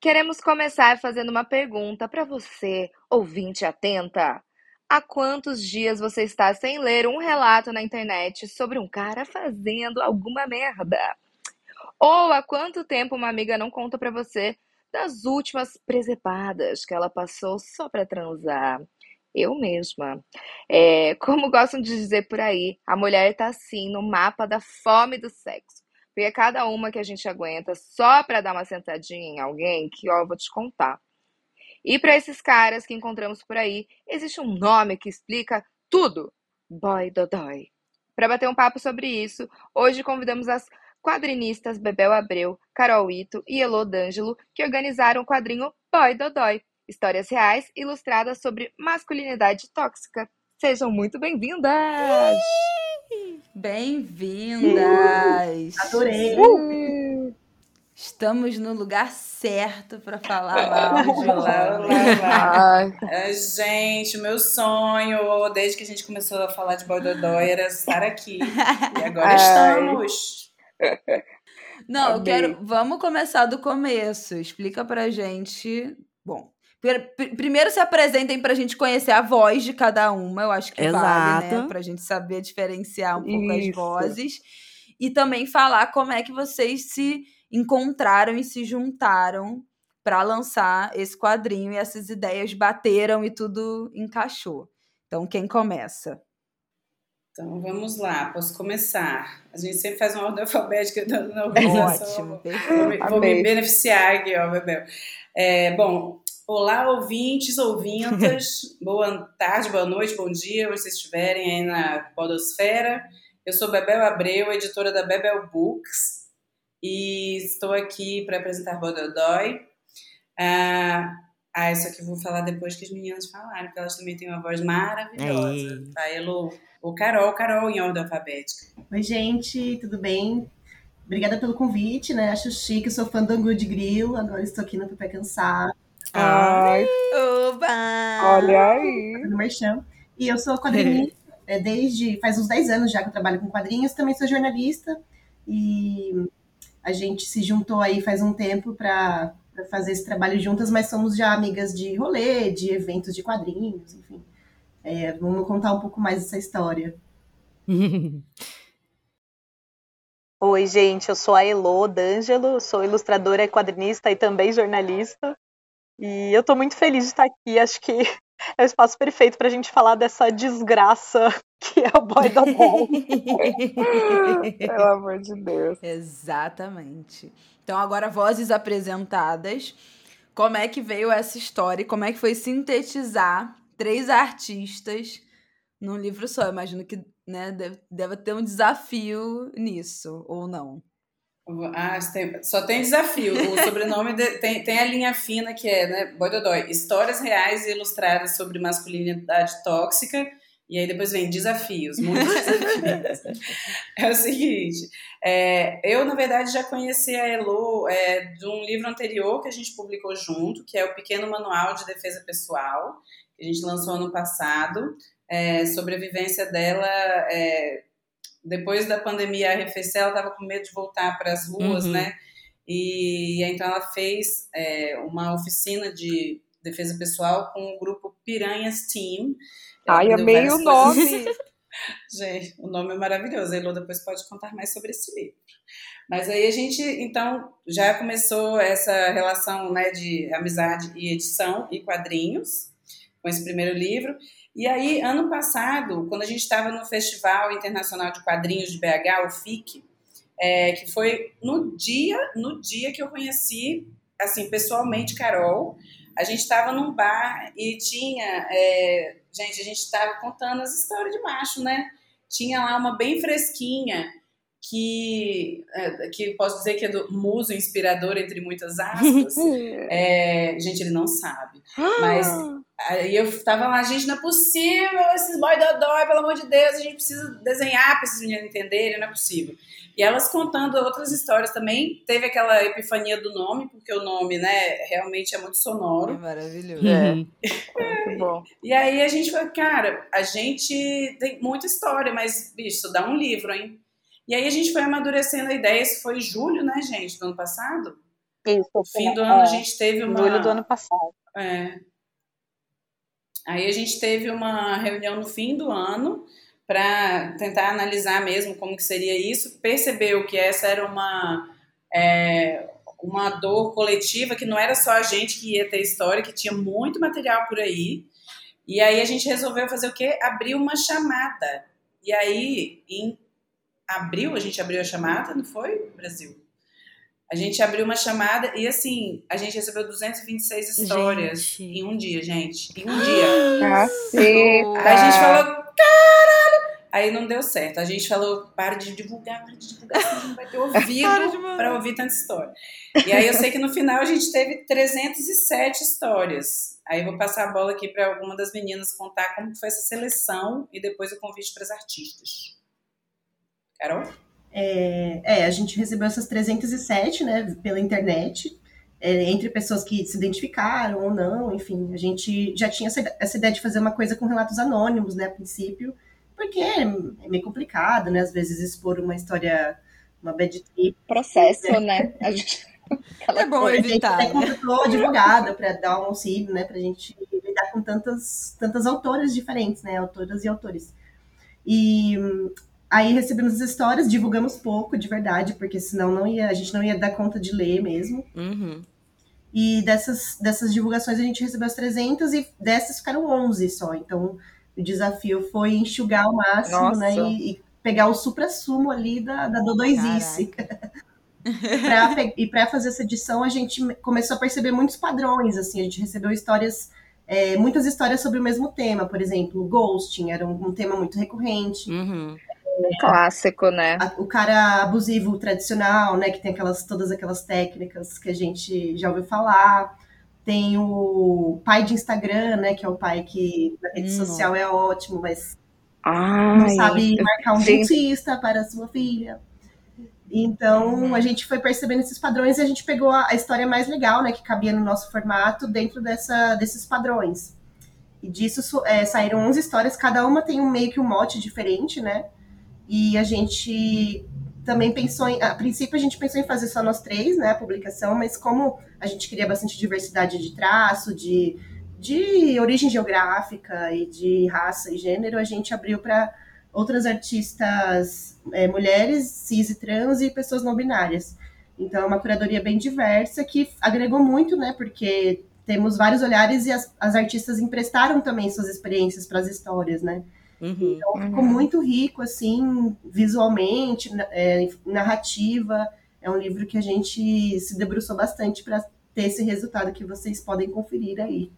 Queremos começar fazendo uma pergunta para você, ouvinte atenta. Há quantos dias você está sem ler um relato na internet sobre um cara fazendo alguma merda? Ou há quanto tempo uma amiga não conta para você das últimas presepadas que ela passou só para transar? Eu mesma. É, como gostam de dizer por aí, a mulher está assim no mapa da fome do sexo. Porque cada uma que a gente aguenta só para dar uma sentadinha em alguém, que ó, vou te contar. E para esses caras que encontramos por aí, existe um nome que explica tudo: Boy Dodói. Para bater um papo sobre isso, hoje convidamos as quadrinistas Bebel Abreu, Carol Ito e Elô D'Angelo, que organizaram o quadrinho Boy Dodói, histórias reais ilustradas sobre masculinidade tóxica. Sejam muito bem-vindas! Bem-vindas! Adorei! Uh! Estamos no lugar certo para falar mal de lá. gente, meu sonho, desde que a gente começou a falar de Bododói, era estar aqui. E agora Ai. estamos. Não, eu quero. Vamos começar do começo. Explica pra gente. Bom, Primeiro se apresentem para a gente conhecer a voz de cada uma, eu acho que Exato. vale, né? Para a gente saber diferenciar um pouco Isso. as vozes. E também falar como é que vocês se encontraram e se juntaram para lançar esse quadrinho e essas ideias bateram e tudo encaixou. Então, quem começa? Então, vamos lá, posso começar. A gente sempre faz uma ordem alfabética na organização. Ótimo, vou, me, vou me beneficiar aqui, ó, Bebel. É, bom, Olá, ouvintes, ouvintas. boa tarde, boa noite, bom dia, onde vocês estiverem aí na Podosfera. Eu sou Bebel Abreu, editora da Bebel Books, e estou aqui para apresentar Bododói. Ah, ah, isso aqui eu vou falar depois que as meninas falarem, porque elas também têm uma voz maravilhosa. Aí. Tá, Elo? O Carol, Carol em ordem alfabética. Oi, gente, tudo bem? Obrigada pelo convite, né? Acho chique, sou fã do Angu de Grilo, agora estou aqui no Pepe Cansar. Ai, Oba! Olha aí. No Merchan. E eu sou quadrinista é, desde faz uns 10 anos já que eu trabalho com quadrinhos, também sou jornalista e a gente se juntou aí faz um tempo para fazer esse trabalho juntas, mas somos já amigas de rolê, de eventos de quadrinhos, enfim. É, vamos contar um pouco mais dessa história. Oi, gente, eu sou a Elo D'Angelo, sou ilustradora, quadrinista e também jornalista. E eu estou muito feliz de estar aqui. Acho que é o espaço perfeito para a gente falar dessa desgraça que é o boy da ball. Pelo amor de Deus. Exatamente. Então, agora, vozes apresentadas. Como é que veio essa história e como é que foi sintetizar três artistas num livro só? Eu imagino que né, deve, deve ter um desafio nisso, ou não? Ah, tem, só tem desafio. O sobrenome de, tem, tem a linha fina que é, né, Boy Dodói, histórias reais e ilustradas sobre masculinidade tóxica. E aí depois vem desafios, muitos desafios. é o seguinte, é, eu na verdade já conheci a Elo é, de um livro anterior que a gente publicou junto, que é o Pequeno Manual de Defesa Pessoal, que a gente lançou ano passado, é, sobre a vivência dela é, depois da pandemia arrefecer, ela estava com medo de voltar para as ruas, uhum. né? E então ela fez é, uma oficina de defesa pessoal com o grupo Piranhas Team. Ai, amei o nome! Gente, o nome é maravilhoso. A Elô depois pode contar mais sobre esse livro. Mas aí a gente, então, já começou essa relação né, de amizade e edição e quadrinhos com esse primeiro livro. E aí, ano passado, quando a gente estava no Festival Internacional de Quadrinhos de BH, o FIC, é, que foi no dia, no dia que eu conheci, assim, pessoalmente, Carol, a gente estava num bar e tinha, é, gente, a gente estava contando as histórias de macho, né? Tinha lá uma bem fresquinha, que, é, que posso dizer que é do muso inspirador, entre muitas aspas. é, gente, ele não sabe. Mas aí eu tava lá, gente, não é possível, esses boy dodói, pelo amor de Deus, a gente precisa desenhar para esses meninos entenderem, não é possível. E elas contando outras histórias também, teve aquela epifania do nome, porque o nome, né, realmente é muito sonoro. É maravilhoso. É. muito bom. E aí a gente falou, cara, a gente tem muita história, mas, bicho, dá um livro, hein? E aí a gente foi amadurecendo a ideia, isso foi julho, né, gente, do ano passado? Isso. Fim do ano a gente teve uma... Julho do ano passado. É. Aí a gente teve uma reunião no fim do ano para tentar analisar mesmo como que seria isso, percebeu que essa era uma é, uma dor coletiva, que não era só a gente que ia ter história, que tinha muito material por aí. E aí a gente resolveu fazer o quê? Abrir uma chamada. E aí, em abril, a gente abriu a chamada, não foi, Brasil? A gente abriu uma chamada e, assim, a gente recebeu 226 histórias gente. em um dia, gente. Em um dia. Caceta. Aí a gente falou, caralho! Aí não deu certo. A gente falou, para de divulgar, para de divulgar, senão a gente não vai ter ouvido para ouvir tanta história. E aí eu sei que no final a gente teve 307 histórias. Aí vou passar a bola aqui para alguma das meninas contar como foi essa seleção e depois o convite para as artistas. Carol? É, é, a gente recebeu essas 307, né, pela internet, é, entre pessoas que se identificaram ou não, enfim, a gente já tinha essa, essa, ideia de fazer uma coisa com relatos anônimos, né, a princípio, porque é, é meio complicado, né, às vezes expor uma história, uma bad trip. Processo, né? né? A gente... é bom evitar. A gente até contratou advogada para dar um auxílio, né, pra gente lidar com tantas, tantas autoras diferentes, né, autoras e autores. E Aí recebemos as histórias, divulgamos pouco, de verdade, porque senão não ia, a gente não ia dar conta de ler mesmo. Uhum. E dessas, dessas divulgações a gente recebeu as 300 e dessas ficaram 11 só. Então o desafio foi enxugar ao máximo, né? E, e, pegar o supra-sumo ali da, da Dodóisice. e para fazer essa edição a gente começou a perceber muitos padrões, assim, a gente recebeu histórias é, muitas histórias sobre o mesmo tema, por exemplo, ghosting era um, um tema muito recorrente. Uhum. Um clássico, né? o cara abusivo tradicional, né? Que tem aquelas, todas aquelas técnicas que a gente já ouviu falar. Tem o pai de Instagram, né? Que é o pai que na rede hum. social é ótimo, mas Ai, não sabe marcar um dentista para sua filha. Então, uhum. a gente foi percebendo esses padrões e a gente pegou a, a, história mais legal, né, que cabia no nosso formato, dentro dessa, desses padrões. E disso é, saíram 11 histórias, cada uma tem um meio que um mote diferente, né? E a gente também pensou em. A princípio, a gente pensou em fazer só nós três, né, a publicação, mas como a gente queria bastante diversidade de traço, de, de origem geográfica e de raça e gênero, a gente abriu para outras artistas é, mulheres, cis e trans e pessoas não binárias. Então, é uma curadoria bem diversa que agregou muito, né, porque temos vários olhares e as, as artistas emprestaram também suas experiências para as histórias, né? Uhum, então ficou uhum. muito rico, assim, visualmente, é, narrativa. É um livro que a gente se debruçou bastante para ter esse resultado que vocês podem conferir aí.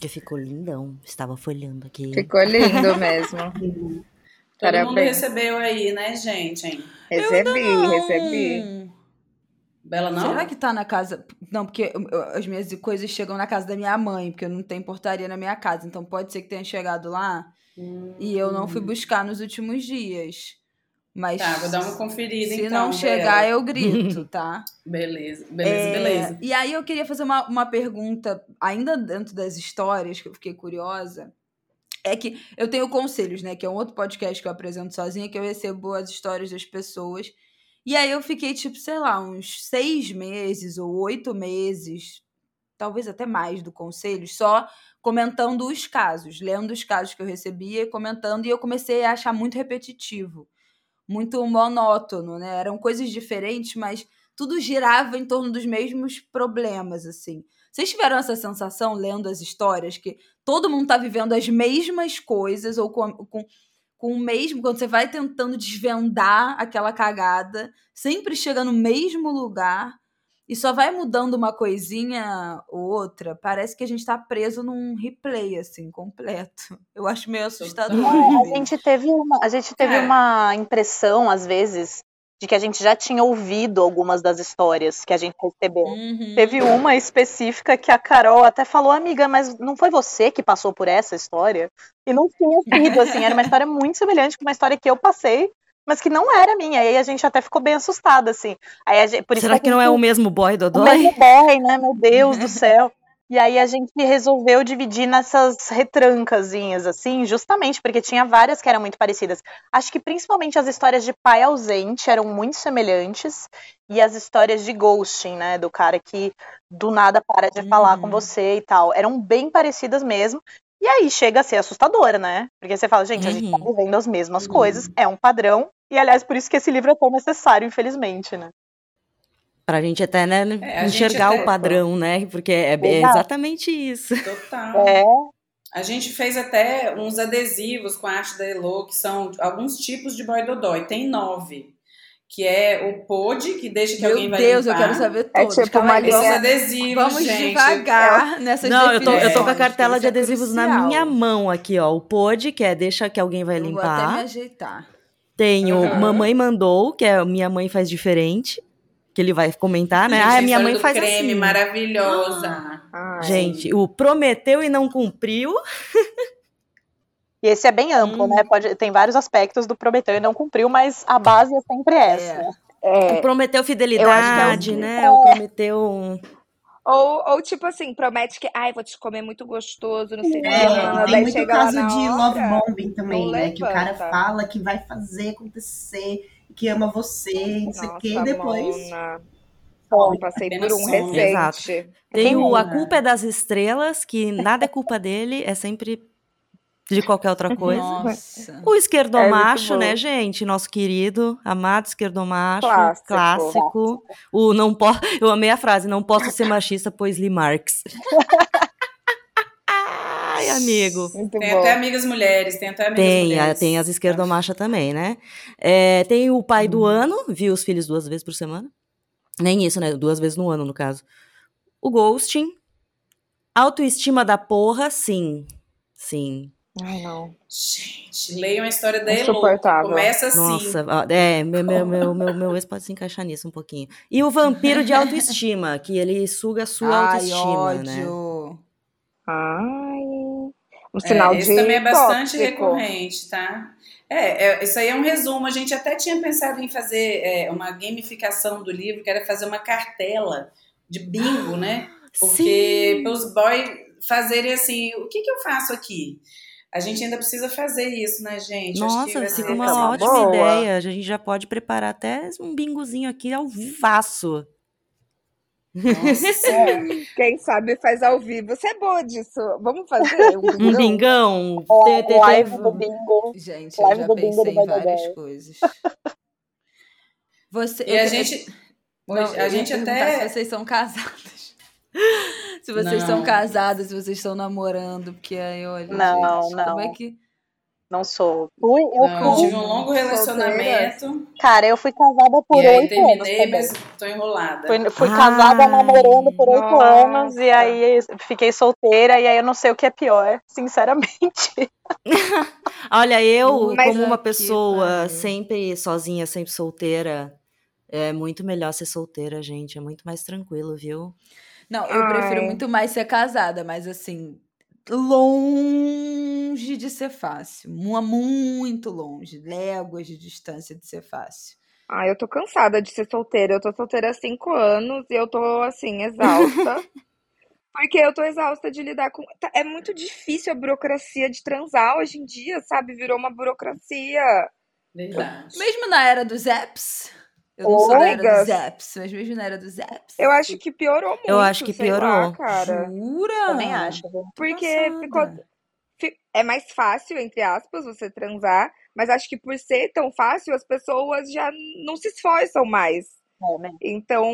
Que ficou lindão. Estava folhando aqui. Ficou lindo mesmo. Todo Parabéns. mundo recebeu aí, né, gente? Recebi, recebi. Bela não? Será que tá na casa? Não, porque as minhas coisas chegam na casa da minha mãe, porque eu não tenho portaria na minha casa. Então pode ser que tenha chegado lá Hum. E eu não fui buscar nos últimos dias. Mas tá, vou dar uma conferida se então. não chegar, Bela. eu grito, tá? beleza, beleza, é, beleza. E aí eu queria fazer uma, uma pergunta, ainda dentro das histórias, que eu fiquei curiosa. É que eu tenho conselhos, né? Que é um outro podcast que eu apresento sozinha, que eu recebo as histórias das pessoas. E aí eu fiquei, tipo, sei lá, uns seis meses ou oito meses talvez até mais do Conselhos, só comentando os casos, lendo os casos que eu recebia e comentando, e eu comecei a achar muito repetitivo, muito monótono, né? Eram coisas diferentes, mas tudo girava em torno dos mesmos problemas, assim. Vocês tiveram essa sensação lendo as histórias que todo mundo tá vivendo as mesmas coisas ou com, com, com o mesmo, quando você vai tentando desvendar aquela cagada, sempre chega no mesmo lugar e só vai mudando uma coisinha ou outra, parece que a gente tá preso num replay, assim, completo. Eu acho meio assustador. É, a gente teve uma, a gente teve é. uma impressão, às vezes, de que a gente já tinha ouvido algumas das histórias que a gente recebeu. Uhum. Teve uma específica que a Carol até falou, amiga, mas não foi você que passou por essa história? E não tinha sido, assim, era uma história muito semelhante com uma história que eu passei, mas que não era minha. Aí a gente até ficou bem assustada, assim. Aí gente, por Será que, que não é o mesmo boy do O mesmo boy, né? Meu Deus do céu. E aí a gente resolveu dividir nessas retrancazinhas, assim, justamente porque tinha várias que eram muito parecidas. Acho que principalmente as histórias de pai ausente eram muito semelhantes e as histórias de ghosting, né, do cara que do nada para de falar com uhum. você e tal, eram bem parecidas mesmo. E aí chega a ser assustadora, né? Porque você fala, gente, a gente tá uhum. vivendo as mesmas uhum. coisas, é um padrão, e aliás, por isso que esse livro é tão necessário, infelizmente, né? Pra gente até, né, é, enxergar até, o padrão, né? Porque é, é, exatamente isso. Total. É. A gente fez até uns adesivos com a arte da Elo, que são alguns tipos de boy dodói. Tem nove. Que é o pod, que deixa que Meu alguém vai Deus, limpar. eu quero saber todos. É tipo uma linha. adesivos, Vamos gente. devagar é. nessas Não, eu tô, eu tô com a cartela é de adesivos crucial. na minha mão aqui, ó. O pod, que é deixa que alguém vai eu limpar. Vou até me ajeitar. Tenho uhum. Mamãe Mandou, que é Minha Mãe Faz Diferente. Que ele vai comentar, né? ah, minha mãe faz creme assim. maravilhosa. Ai. Gente, o prometeu e não cumpriu. E esse é bem amplo, hum. né? Pode, tem vários aspectos do prometeu e não cumpriu, mas a base é sempre essa. É. É, o prometeu fidelidade, é o... né? O prometeu. Ou, ou tipo assim, promete que, ai, vou te comer muito gostoso no cinema. É, tem muito caso de love bombing também, né? Levanta. Que o cara fala que vai fazer acontecer, que ama você, não sei o quê, e depois. Bom, passei por um recente. Exato. Tem o A Culpa é das Estrelas, que nada é culpa dele, é sempre de qualquer outra coisa. Nossa. O esquerdomacho, é né, gente? Nosso querido, amado esquerdomacho, clássico. clássico. O não posso, eu amei a frase, não posso ser machista, pois li Marx. Ai, amigo. Muito tem bom. até amigas mulheres, tem até amigas tem, mulheres. Tem as esquerdomachas também, né? É, tem o pai hum. do ano, viu os filhos duas vezes por semana. Nem isso, né? Duas vezes no ano, no caso. O ghosting. Autoestima da porra, sim. Sim. Ai, não. Gente, leiam a história da Elo. Começa assim. Nossa, é, meu, meu, meu, meu, meu ex pode se encaixar nisso um pouquinho. E o vampiro de autoestima, que ele suga a sua Ai, autoestima, né? ódio. né? Ai. Um sinal é, esse de também é bastante tóxico. recorrente, tá? É, é, isso aí é um resumo. A gente até tinha pensado em fazer é, uma gamificação do livro, que era fazer uma cartela de bingo, né? Porque para os boys fazerem assim, o que, que eu faço aqui? A gente ainda precisa fazer isso, né, gente? Nossa, fica uma ótima boa. ideia. A gente já pode preparar até um bingozinho aqui ao vivaço. Nossa. Quem sabe faz ao vivo. Você é boa disso. Vamos fazer um bingão? Um bingão? É, live do bingo. Gente, live eu já pensei em várias coisas. Você, e a gente... Não, a gente até... Se vocês são casadas. se vocês não. são casadas, se vocês estão namorando, porque aí, olha, não, gente, não. como é que... Não sou. Fui, eu não, fui. tive um longo relacionamento. Cara, eu fui casada por oito anos. terminei, mas tô enrolada. Fui, fui casada namorando por oito anos e aí fiquei solteira e aí eu não sei o que é pior, sinceramente. Olha, eu, mas como uma pessoa sempre sozinha, sempre solteira, é muito melhor ser solteira, gente. É muito mais tranquilo, viu? Não, eu Ai. prefiro muito mais ser casada, mas assim, longe de ser fácil. Muito longe. Léguas de distância de ser fácil. Ah, eu tô cansada de ser solteira. Eu tô solteira há cinco anos e eu tô, assim, exausta. Porque eu tô exausta de lidar com. Tá, é muito difícil a burocracia de transar hoje em dia, sabe? Virou uma burocracia. Verdade. Mesmo na era dos apps. Eu não sou da era dos apps, mas mesmo na era dos apps. Eu acho que piorou muito. Eu acho que piorou. Lá, cara. Jura? Também acho. Porque ficou, é mais fácil, entre aspas, você transar, mas acho que por ser tão fácil, as pessoas já não se esforçam mais. É, então,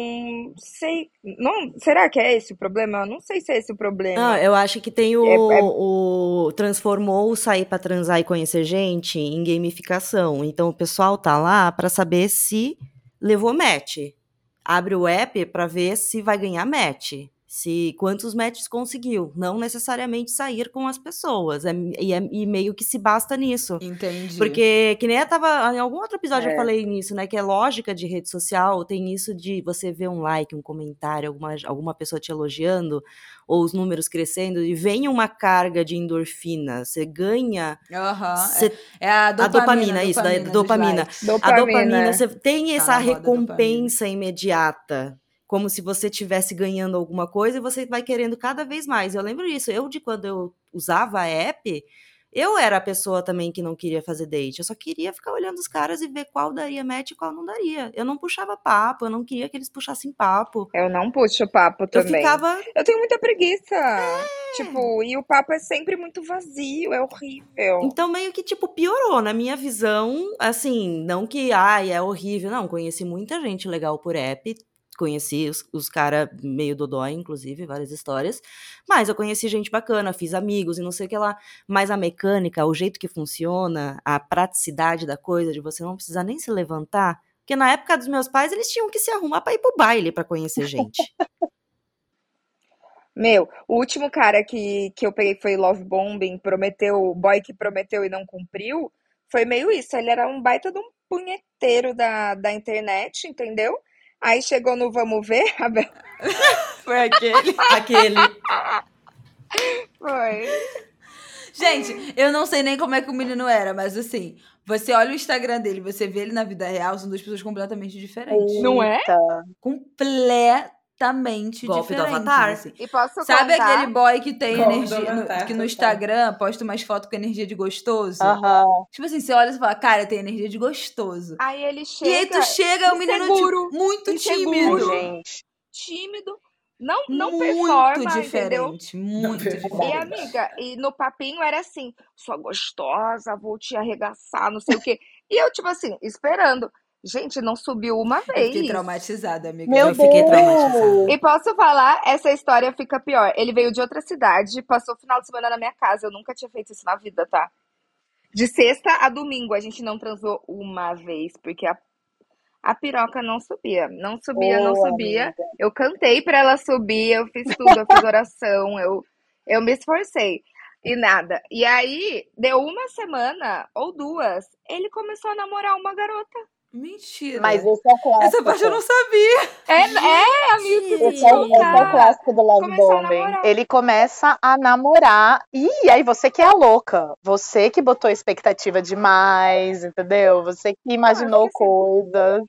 sei. Não, será que é esse o problema? Eu não sei se é esse o problema. Não, eu acho que tem o. É, é... o transformou o sair para transar e conhecer gente em gamificação. Então o pessoal tá lá para saber se levou match. Abre o app para ver se vai ganhar match se quantos matches conseguiu, não necessariamente sair com as pessoas, é, e, é, e, meio que se basta nisso. Entendi. Porque, que nem eu tava, em algum outro episódio é. eu falei nisso, né, que é lógica de rede social, tem isso de você ver um like, um comentário, alguma, alguma pessoa te elogiando, ou os números crescendo, e vem uma carga de endorfina, você ganha... Uhum. é, a dopamina, a dopamina isso, da dopamina. dopamina. A dopamina, você tem essa recompensa imediata como se você estivesse ganhando alguma coisa e você vai querendo cada vez mais. Eu lembro disso. Eu, de quando eu usava a app, eu era a pessoa também que não queria fazer date. Eu só queria ficar olhando os caras e ver qual daria match e qual não daria. Eu não puxava papo, eu não queria que eles puxassem papo. Eu não puxo papo também. Eu ficava. Eu tenho muita preguiça. É. Tipo, e o papo é sempre muito vazio, é horrível. Então, meio que, tipo, piorou na minha visão. Assim, não que, ai, é horrível. Não, conheci muita gente legal por app conheci os, os caras meio dodói, inclusive, várias histórias. Mas eu conheci gente bacana, fiz amigos e não sei o que lá. Mas a mecânica, o jeito que funciona, a praticidade da coisa, de você não precisar nem se levantar. Porque na época dos meus pais, eles tinham que se arrumar para ir pro baile para conhecer gente. Meu, o último cara que, que eu peguei foi Love Bombing, prometeu, boy que prometeu e não cumpriu, foi meio isso. Ele era um baita de um punheteiro da, da internet, entendeu? Aí chegou no Vamos Ver, Abel. Foi aquele. aquele. Foi. Gente, eu não sei nem como é que o menino era, mas assim, você olha o Instagram dele, você vê ele na vida real, são duas pessoas completamente diferentes. Não é? Completamente completamente Golpe diferentes. Do avatar. Assim. E posso Sabe contar? aquele boy que tem Golpe energia, no, que no Instagram posta umas fotos com energia de gostoso? Uhum. Tipo assim, você olha e fala, cara, tem energia de gostoso. Aí ele chega. E aí tu chega, o menino tipo, muito inseguro, tímido. Gente. Tímido. Não, não muito performa, diferente, entendeu? muito diferente. E amiga, e no papinho era assim, sua gostosa, vou te arregaçar, não sei o quê. E eu, tipo assim, esperando. Gente, não subiu uma vez. Eu fiquei traumatizada, amiga. Meu eu fiquei traumatizada. E posso falar, essa história fica pior. Ele veio de outra cidade, passou o final de semana na minha casa. Eu nunca tinha feito isso na vida, tá? De sexta a domingo, a gente não transou uma vez, porque a, a piroca não subia. Não subia, oh, não subia. Amiga. Eu cantei pra ela subir, eu fiz tudo, eu fiz oração, eu, eu me esforcei. E nada. E aí, deu uma semana ou duas, ele começou a namorar uma garota. Mentira. Mas esse é o clássico. Essa parte eu não sabia. É, é amigo. Esse é, esse é o clássico do Love Bombing. Ele começa a namorar. E aí você que é a louca. Você que botou expectativa demais, entendeu? Você que imaginou coisas.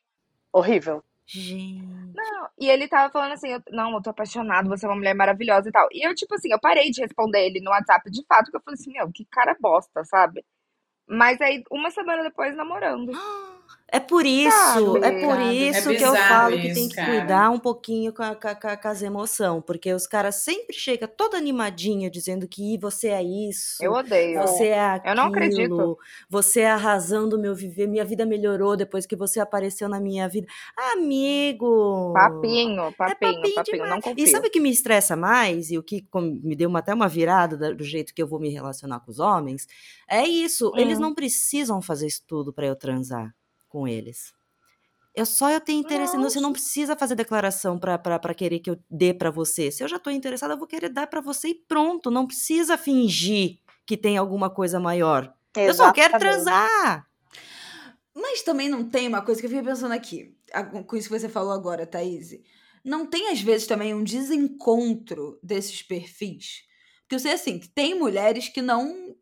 Horrível. Gente. Não, e ele tava falando assim, eu, não, eu tô apaixonado, você é uma mulher maravilhosa e tal. E eu, tipo assim, eu parei de responder ele no WhatsApp de fato, porque eu falei assim, meu, que cara bosta, sabe? Mas aí, uma semana depois, namorando. É por isso, Sabe? é por isso é que eu falo que tem que cara. cuidar um pouquinho com, a, com, a, com as emoções, porque os caras sempre chegam todo animadinho dizendo que você é isso. Eu odeio. Você é aquilo. Eu não acredito. Você é arrasando meu viver, minha vida melhorou depois que você apareceu na minha vida. Amigo! Papinho, papinho, é papinho, papinho não confio. E sabe o que me estressa mais e o que me deu uma, até uma virada do jeito que eu vou me relacionar com os homens? É isso, hum. eles não precisam fazer isso tudo para eu transar com eles. Eu só eu tenho interesse, Nossa. você não precisa fazer declaração para querer que eu dê para você. Se eu já tô interessada, eu vou querer dar para você e pronto, não precisa fingir que tem alguma coisa maior. Exatamente. Eu só quero transar. Mas também não tem uma coisa que eu fiquei pensando aqui, com isso que você falou agora, Thaís. Não tem, às vezes, também um desencontro desses perfis? Porque eu sei, assim, que tem mulheres que não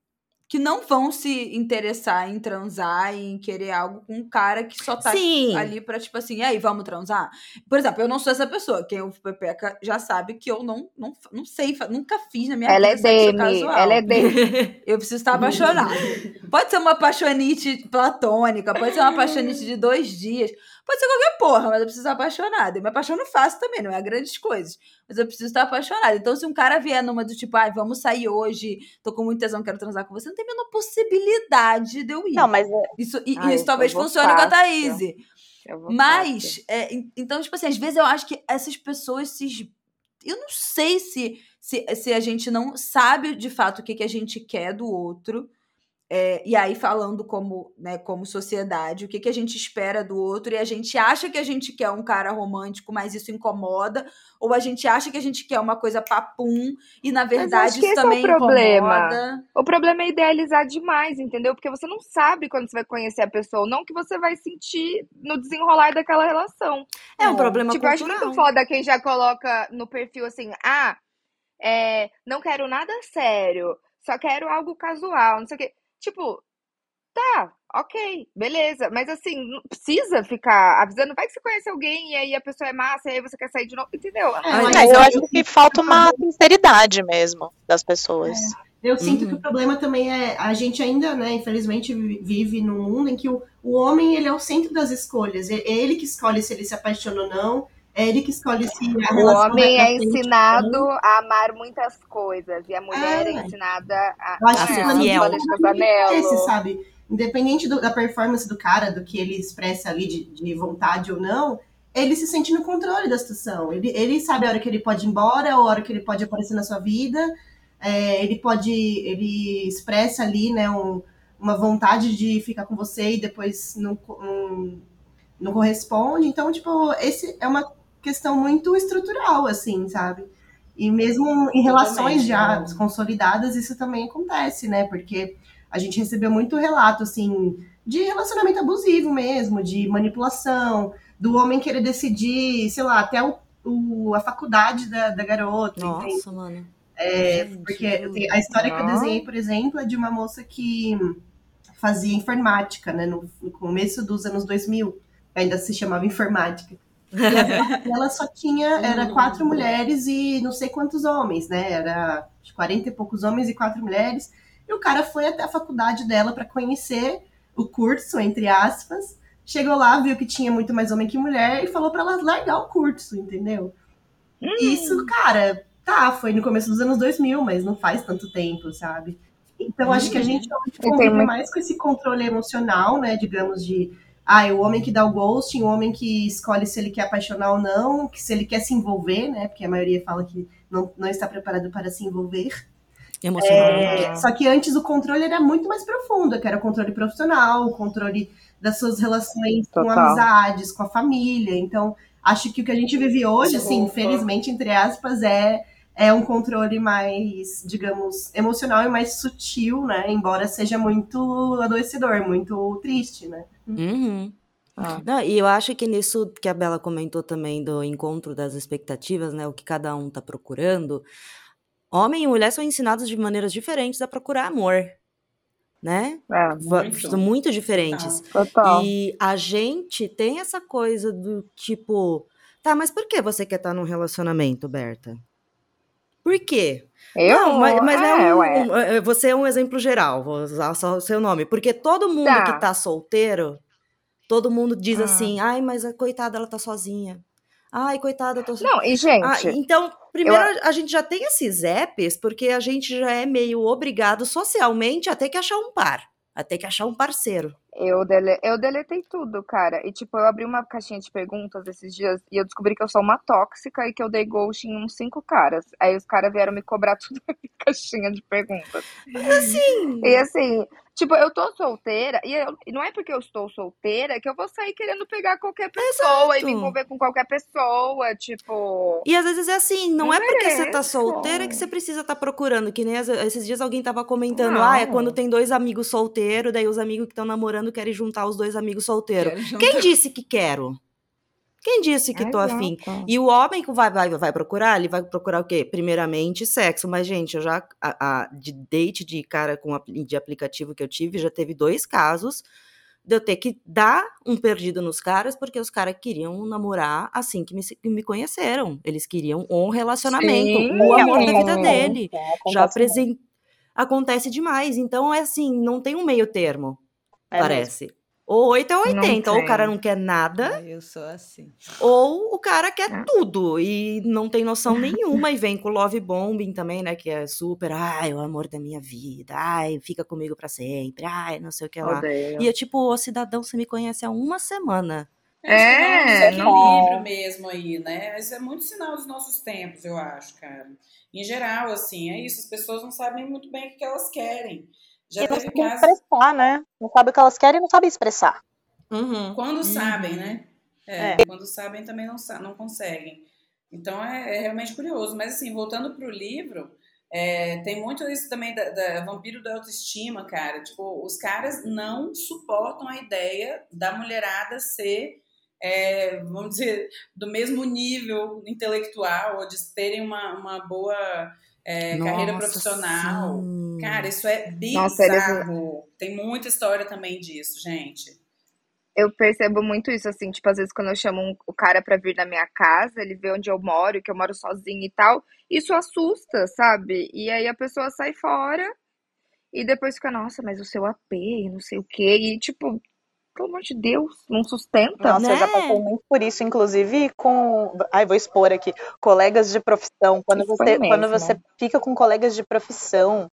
que não vão se interessar em transar em querer algo com um cara que só tá Sim. ali pra, tipo assim, e aí, vamos transar? Por exemplo, eu não sou essa pessoa. Quem ouve Pepeca já sabe que eu não, não, não sei, nunca fiz na minha ela vida é demi, Ela é demi. Eu preciso estar apaixonada. pode ser uma apaixonite platônica, pode ser uma apaixonite de dois dias, Pode ser qualquer porra, mas eu preciso estar apaixonada. Eu me apaixono fácil também, não é grandes coisas. Mas eu preciso estar apaixonada. Então, se um cara vier numa do tipo, ai, ah, vamos sair hoje, tô com muito tesão, quero transar com você, não tem a menor possibilidade de eu ir. Não, mas. É... Isso, ai, isso talvez funcione fácil. com a Thaís. Mas, é, então, tipo assim, às vezes eu acho que essas pessoas se. Eu não sei se, se, se a gente não sabe de fato o que, que a gente quer do outro é, e aí, falando como, né, como sociedade, o que, que a gente espera do outro, e a gente acha que a gente quer um cara romântico, mas isso incomoda, ou a gente acha que a gente quer uma coisa papum, e na verdade isso também é o problema. incomoda. O problema é idealizar demais, entendeu? Porque você não sabe quando você vai conhecer a pessoa, não que você vai sentir no desenrolar daquela relação. É um problema tipo, cultural. Tipo, acho muito foda quem já coloca no perfil assim, ah, é, não quero nada sério, só quero algo casual, não sei o quê. Tipo, tá, ok, beleza. Mas assim, não precisa ficar avisando. Vai que você conhece alguém e aí a pessoa é massa e aí você quer sair de novo, entendeu? É, mas eu acho que falta uma sinceridade mesmo das pessoas. É. Eu sinto uhum. que o problema também é a gente ainda, né, infelizmente vive num mundo em que o, o homem ele é o centro das escolhas. É ele que escolhe se ele se apaixona ou não. É ele que escolhe se a O homem é ensinado a amar muitas coisas e a mulher é, é ensinada a, eu acho a ser fiel. Esse, sabe? Independente do, da performance do cara, do que ele expressa ali de, de, vontade ou não, ele se sente no controle da situação. Ele, ele sabe a hora que ele pode ir embora, a hora que ele pode aparecer na sua vida. É, ele pode, ele expressa ali, né, um, uma vontade de ficar com você e depois não, não, não corresponde. Então, tipo, esse é uma questão muito estrutural, assim, sabe? E mesmo em relações já né? consolidadas, isso também acontece, né? Porque a gente recebeu muito relato, assim, de relacionamento abusivo mesmo, de manipulação, do homem querer decidir, sei lá, até o, o a faculdade da, da garota. Nossa, entende? mano. É, gente, porque assim, a história que eu desenhei, por exemplo, é de uma moça que fazia informática, né? No, no começo dos anos 2000, ainda se chamava informática. E ela só tinha, era hum. quatro mulheres e não sei quantos homens, né? Era 40 e poucos homens e quatro mulheres. E o cara foi até a faculdade dela para conhecer o curso, entre aspas. Chegou lá, viu que tinha muito mais homem que mulher e falou para ela largar o curso, entendeu? Hum. Isso, cara, tá, foi no começo dos anos 2000, mas não faz tanto tempo, sabe? Então, hum. acho que a gente convive mais com esse controle emocional, né, digamos, de ah, é o homem que dá o ghosting, o homem que escolhe se ele quer apaixonar ou não, que se ele quer se envolver, né? Porque a maioria fala que não, não está preparado para se envolver. Emocionalmente. É, só que antes o controle era muito mais profundo, que era o controle profissional, o controle das suas relações Total. com amizades, com a família. Então, acho que o que a gente vive hoje, assim, felizmente, entre aspas, é é um controle mais, digamos, emocional e mais sutil, né? Embora seja muito adoecedor, muito triste, né? Uhum. Ah. Não, e eu acho que nisso que a Bela comentou também do encontro das expectativas, né? O que cada um tá procurando. Homem e mulher são ensinados de maneiras diferentes a procurar amor, né? É, muito. São muito diferentes. Total. E a gente tem essa coisa do tipo, tá, mas por que você quer estar num relacionamento, Berta? Por quê? Eu? Não, mas, mas é, é um, um, é, você é um exemplo geral, vou usar só o seu nome. Porque todo mundo tá. que tá solteiro, todo mundo diz ah. assim, ai, mas a coitada, ela tá sozinha. Ai, coitada, eu tô Não, e gente. Ah, então, primeiro, eu... a gente já tem esses apps, porque a gente já é meio obrigado socialmente a ter que achar um par, a ter que achar um parceiro. Eu, dele... eu deletei tudo, cara. E, tipo, eu abri uma caixinha de perguntas esses dias e eu descobri que eu sou uma tóxica e que eu dei ghost em uns cinco caras. Aí os caras vieram me cobrar tudo na caixinha de perguntas. Assim. E assim, Tipo, eu tô solteira, e, eu, não é porque eu estou solteira que eu vou sair querendo pegar qualquer pessoa Exato. e me envolver com qualquer pessoa, tipo. E às vezes é assim, não, não é porque você tá solteira que você precisa estar tá procurando. Que nem esses dias alguém tava comentando, não. ah, é quando tem dois amigos solteiros, daí os amigos que estão namorando querem juntar os dois amigos solteiros. Quem disse que quero? Quem disse que tô afim? E o homem que vai, vai, vai procurar, ele vai procurar o quê? Primeiramente, sexo. Mas, gente, eu já. A, a, de date de cara com de aplicativo que eu tive, já teve dois casos de eu ter que dar um perdido nos caras, porque os caras queriam namorar assim que me, que me conheceram. Eles queriam um relacionamento, Sim, o amor da vida dele. É, já apresent... Acontece demais. Então, é assim, não tem um meio termo, é parece. Mesmo. Ou 8 é 80, ou o cara não quer nada. Eu sou assim. Ou o cara quer é. tudo e não tem noção nenhuma e vem com love bombing também, né? Que é super, ai, o amor da minha vida, ai, fica comigo para sempre, ai, não sei o que lá. Odeio. E é tipo, ô cidadão, você me conhece há uma semana. É, é um livro mesmo aí, né? Isso é muito sinal dos nossos tempos, eu acho, cara. Em geral, assim, é isso. As pessoas não sabem muito bem o que elas querem. Já e não sabem expressar, né? Não sabem o que elas querem e não sabem expressar. Uhum. Quando uhum. sabem, né? É, é. Quando sabem também não, não conseguem. Então é, é realmente curioso. Mas assim, voltando para o livro, é, tem muito isso também da, da, vampiro da autoestima, cara. Tipo, os caras não suportam a ideia da mulherada ser, é, vamos dizer, do mesmo nível intelectual ou de terem uma, uma boa é, carreira profissional. Sim. Cara, isso é bizarro. Nossa, Tem muita história também disso, gente. Eu percebo muito isso, assim, tipo, às vezes quando eu chamo um, o cara pra vir na minha casa, ele vê onde eu moro, que eu moro sozinha e tal, isso assusta, sabe? E aí a pessoa sai fora e depois fica, nossa, mas o seu AP, não sei o quê, e tipo, pelo amor de Deus, não sustenta. Nossa, né? eu já passei muito por isso, inclusive com. Ai, vou expor aqui. Colegas de profissão. Quando, você, quando você fica com colegas de profissão,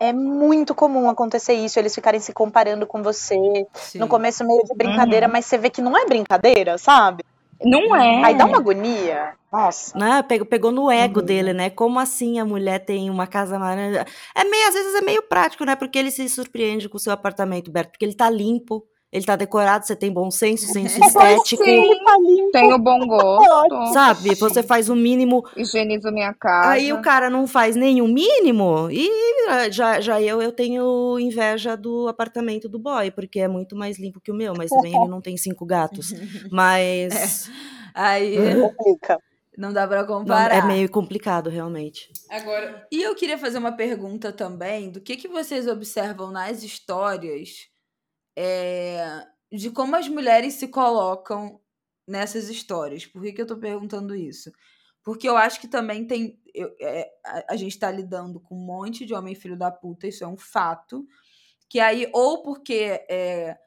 é muito comum acontecer isso, eles ficarem se comparando com você. Sim. No começo, meio de brincadeira, uhum. mas você vê que não é brincadeira, sabe? Não é. Aí dá uma agonia. Nossa. Né? Pegou, pegou no ego uhum. dele, né? Como assim a mulher tem uma casa maravilhosa? É meio, às vezes é meio prático, né? Porque ele se surpreende com o seu apartamento, Berto, porque ele tá limpo ele tá decorado, você tem bom senso, senso estético. Sim, tenho bom gosto. Sabe? Você faz o mínimo. Higienizo minha casa. Aí o cara não faz nenhum mínimo. E já, já eu, eu tenho inveja do apartamento do boy, porque é muito mais limpo que o meu, mas também ele não tem cinco gatos. Mas. É. Aí. Não dá para comparar. é meio complicado, realmente. Agora, e eu queria fazer uma pergunta também do que, que vocês observam nas histórias é, de como as mulheres se colocam nessas histórias. Por que, que eu estou perguntando isso? Porque eu acho que também tem. Eu, é, a, a, gente está lidando com um monte de homem filho da puta, isso é um fato. Que aí, ou porque é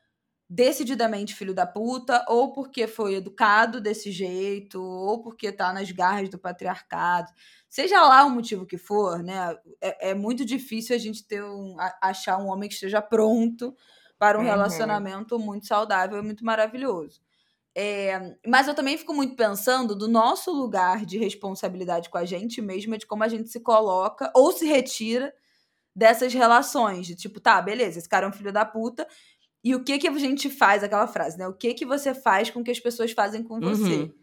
decididamente filho da puta, ou porque foi educado desse jeito, ou porque tá nas garras do patriarcado. Seja lá o motivo que for, né? É, é muito difícil a gente ter um, achar um homem que esteja pronto para um uhum. relacionamento muito saudável e muito maravilhoso. É, mas eu também fico muito pensando do nosso lugar de responsabilidade com a gente mesma, de como a gente se coloca ou se retira dessas relações. De tipo, tá, beleza, esse cara é um filho da puta. E o que que a gente faz, aquela frase, né? O que que você faz com que as pessoas fazem com você? Uhum.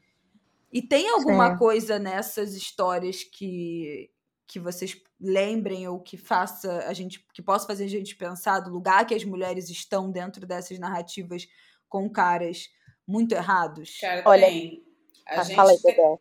E tem alguma coisa nessas histórias que, que vocês lembrem ou que faça a gente que possa fazer a gente pensar do lugar que as mulheres estão dentro dessas narrativas com caras muito errados? Cara, Olha, tem. A, ah, gente, aí,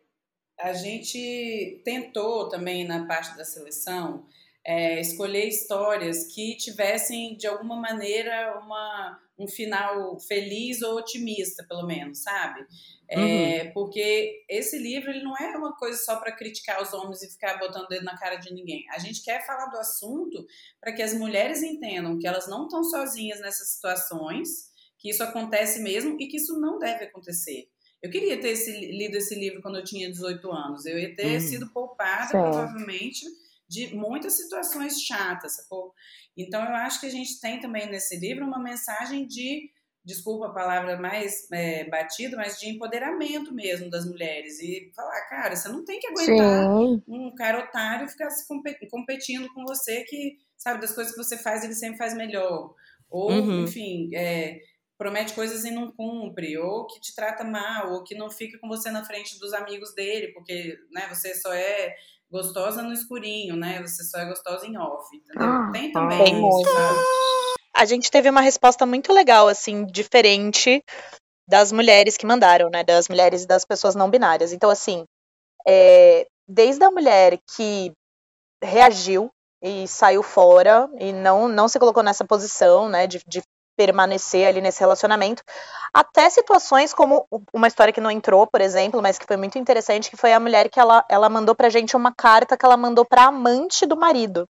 a gente tentou também na parte da seleção é, escolher histórias que tivessem de alguma maneira uma, um final feliz ou otimista, pelo menos, sabe? É, uhum. Porque esse livro ele não é uma coisa só para criticar os homens e ficar botando dedo na cara de ninguém. A gente quer falar do assunto para que as mulheres entendam que elas não estão sozinhas nessas situações, que isso acontece mesmo e que isso não deve acontecer. Eu queria ter esse, lido esse livro quando eu tinha 18 anos. Eu ia ter uhum. sido poupada, certo. provavelmente, de muitas situações chatas, sacou? Então, eu acho que a gente tem também nesse livro uma mensagem de desculpa a palavra mais é, batida, mas de empoderamento mesmo das mulheres. E falar, cara, você não tem que aguentar Sim. um cara otário ficar se competindo com você que, sabe, das coisas que você faz, ele sempre faz melhor. Ou, uhum. enfim, é, promete coisas e não cumpre, ou que te trata mal, ou que não fica com você na frente dos amigos dele, porque né, você só é gostosa no escurinho, né? Você só é gostosa em off, entendeu? Ah, tem também tem isso, a gente teve uma resposta muito legal, assim, diferente das mulheres que mandaram, né? Das mulheres e das pessoas não binárias. Então, assim, é, desde a mulher que reagiu e saiu fora e não, não se colocou nessa posição, né, de, de permanecer ali nesse relacionamento, até situações como uma história que não entrou, por exemplo, mas que foi muito interessante, que foi a mulher que ela, ela mandou pra gente uma carta que ela mandou pra amante do marido.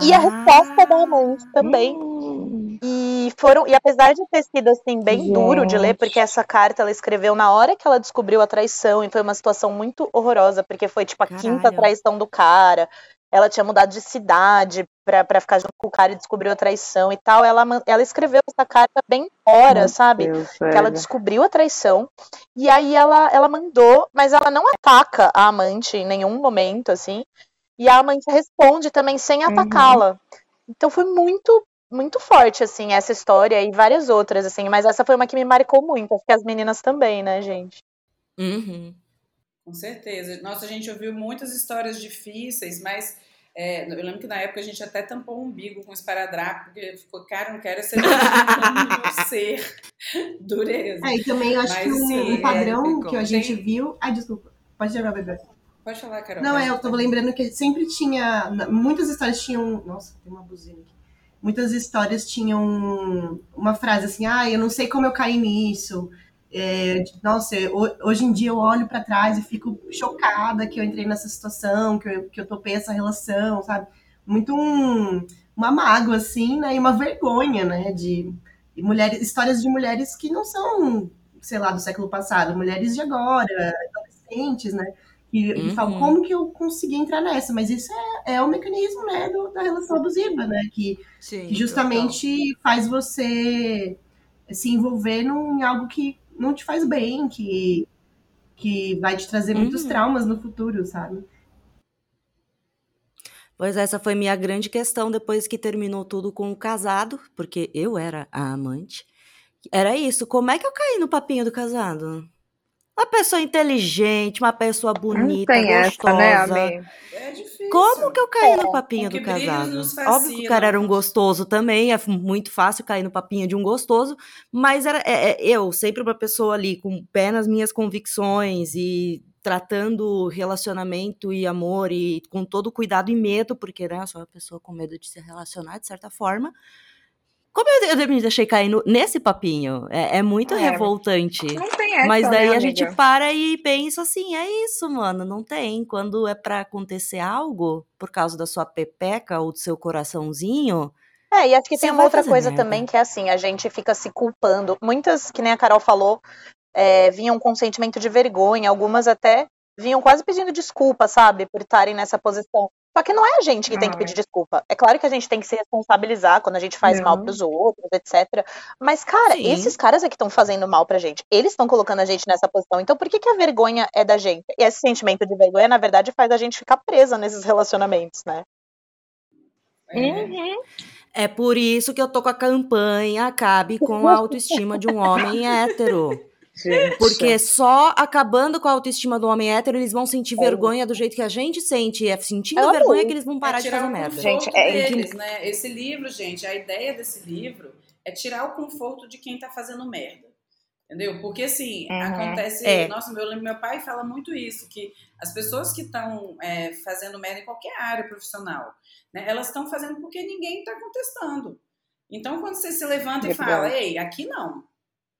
E ah, a resposta da amante também. Hum. E foram, e apesar de ter sido assim bem Gente. duro de ler, porque essa carta ela escreveu na hora que ela descobriu a traição, e foi uma situação muito horrorosa, porque foi tipo a Caralho. quinta traição do cara. Ela tinha mudado de cidade pra, pra ficar junto com o cara e descobriu a traição e tal. Ela, ela escreveu essa carta bem fora, Meu sabe? Deus, que ela descobriu a traição. E aí ela, ela mandou, mas ela não ataca a amante em nenhum momento, assim. E a amante responde também sem uhum. atacá-la. Uhum. Então foi muito muito forte, assim, essa história e várias outras, assim, mas essa foi uma que me marcou muito, acho que as meninas também, né, gente? Uhum. Com certeza. Nossa, a gente ouviu muitas histórias difíceis, mas é, eu lembro que na época a gente até tampou o umbigo com esparadrapo, porque ficou, cara, não quero ser ser dureza. É, e também eu acho mas, que um, sim, um padrão é, que a gente Tem... viu. Ai, desculpa. Pode chegar, bebê. Pode falar, Carol. Não, é, eu tava lembrando que sempre tinha. Muitas histórias tinham. Nossa, tem uma buzina aqui muitas histórias tinham uma frase assim, ah, eu não sei como eu caí nisso. É, nossa, hoje em dia eu olho para trás e fico chocada que eu entrei nessa situação, que eu, que eu topei essa relação, sabe? Muito um, uma mágoa, assim, né? E uma vergonha, né? De mulheres, histórias de mulheres que não são, sei lá, do século passado, mulheres de agora, adolescentes, né? E, uhum. falam, como que eu consegui entrar nessa? Mas isso é, é o mecanismo, né, do, da relação abusiva, né? Que, Sim, que justamente total. faz você se envolver num, em algo que não te faz bem, que, que vai te trazer uhum. muitos traumas no futuro, sabe? Pois essa foi minha grande questão depois que terminou tudo com o casado, porque eu era a amante. Era isso, como é que eu caí no papinho do casado? Uma pessoa inteligente, uma pessoa bonita, não tem gostosa. Essa, né, É difícil. Como que eu caí é, no papinho do casado? Óbvio que o cara era um gostoso também, é muito fácil cair no papinho de um gostoso, mas era é, é, eu, sempre uma pessoa ali com pé nas minhas convicções e tratando relacionamento e amor e com todo cuidado e medo, porque né, eu sou uma pessoa com medo de se relacionar de certa forma. Como eu, eu me deixei cair no, nesse papinho? É, é muito é, revoltante. Não tem essa, Mas daí né, a gente para e pensa assim: é isso, mano, não tem. Quando é para acontecer algo por causa da sua pepeca ou do seu coraçãozinho. É, e acho que tem uma outra coisa merda. também que é assim: a gente fica se culpando. Muitas, que nem a Carol falou, é, vinham com sentimento de vergonha, algumas até vinham quase pedindo desculpa, sabe, por estarem nessa posição. Só que não é a gente que tem que pedir desculpa. É claro que a gente tem que se responsabilizar quando a gente faz não. mal pros outros, etc. Mas, cara, Sim. esses caras é que estão fazendo mal pra gente. Eles estão colocando a gente nessa posição. Então, por que, que a vergonha é da gente? E esse sentimento de vergonha, na verdade, faz a gente ficar presa nesses relacionamentos, né? Uhum. É por isso que eu tô com a campanha Acabe com a autoestima de um homem hétero. Gente. Porque só acabando com a autoestima do homem hétero, eles vão sentir é. vergonha do jeito que a gente sente. É sentindo é vergonha que eles vão parar é de fazer merda. Gente, é deles, né? Esse livro, gente, a ideia desse livro é tirar o conforto de quem tá fazendo merda. Entendeu? Porque assim, uhum. acontece. É. Nossa, meu, meu pai fala muito isso: que as pessoas que estão é, fazendo merda em qualquer área profissional, né, elas estão fazendo porque ninguém está contestando. Então, quando você se levanta e fala, ei, aqui não,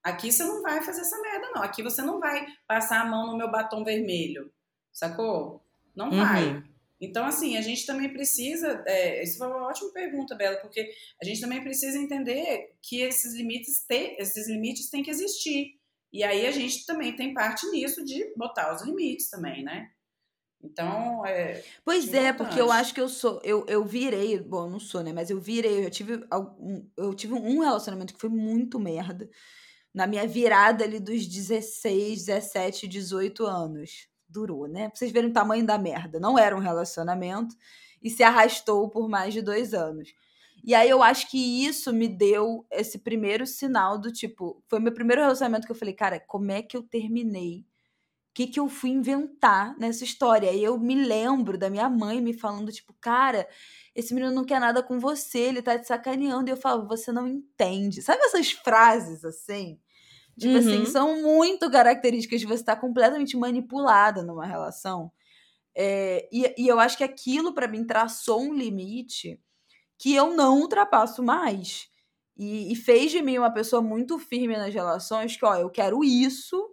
Aqui você não vai fazer essa merda, não. Aqui você não vai passar a mão no meu batom vermelho. Sacou? Não uhum. vai. Então, assim, a gente também precisa. É, isso foi uma ótima pergunta, Bela, porque a gente também precisa entender que esses limites, te, esses limites têm que existir. E aí a gente também tem parte nisso de botar os limites também, né? Então, é. Pois é, porque eu acho que eu sou. Eu, eu virei. Bom, não sou, né? Mas eu virei. Eu tive, algum, eu tive um relacionamento que foi muito merda na minha virada ali dos 16, 17, 18 anos. Durou, né? Pra vocês verem o tamanho da merda. Não era um relacionamento e se arrastou por mais de dois anos. E aí eu acho que isso me deu esse primeiro sinal do tipo. Foi meu primeiro relacionamento que eu falei, cara, como é que eu terminei? O que, que eu fui inventar nessa história? E eu me lembro da minha mãe me falando, tipo, cara, esse menino não quer nada com você, ele tá te sacaneando. E eu falo, você não entende. Sabe essas frases assim? Tipo assim, uhum. assim, são muito características de você estar completamente manipulada numa relação. É, e, e eu acho que aquilo, para mim, traçou um limite que eu não ultrapasso mais. E, e, fez de mim uma pessoa muito firme nas relações, que, ó, eu quero isso,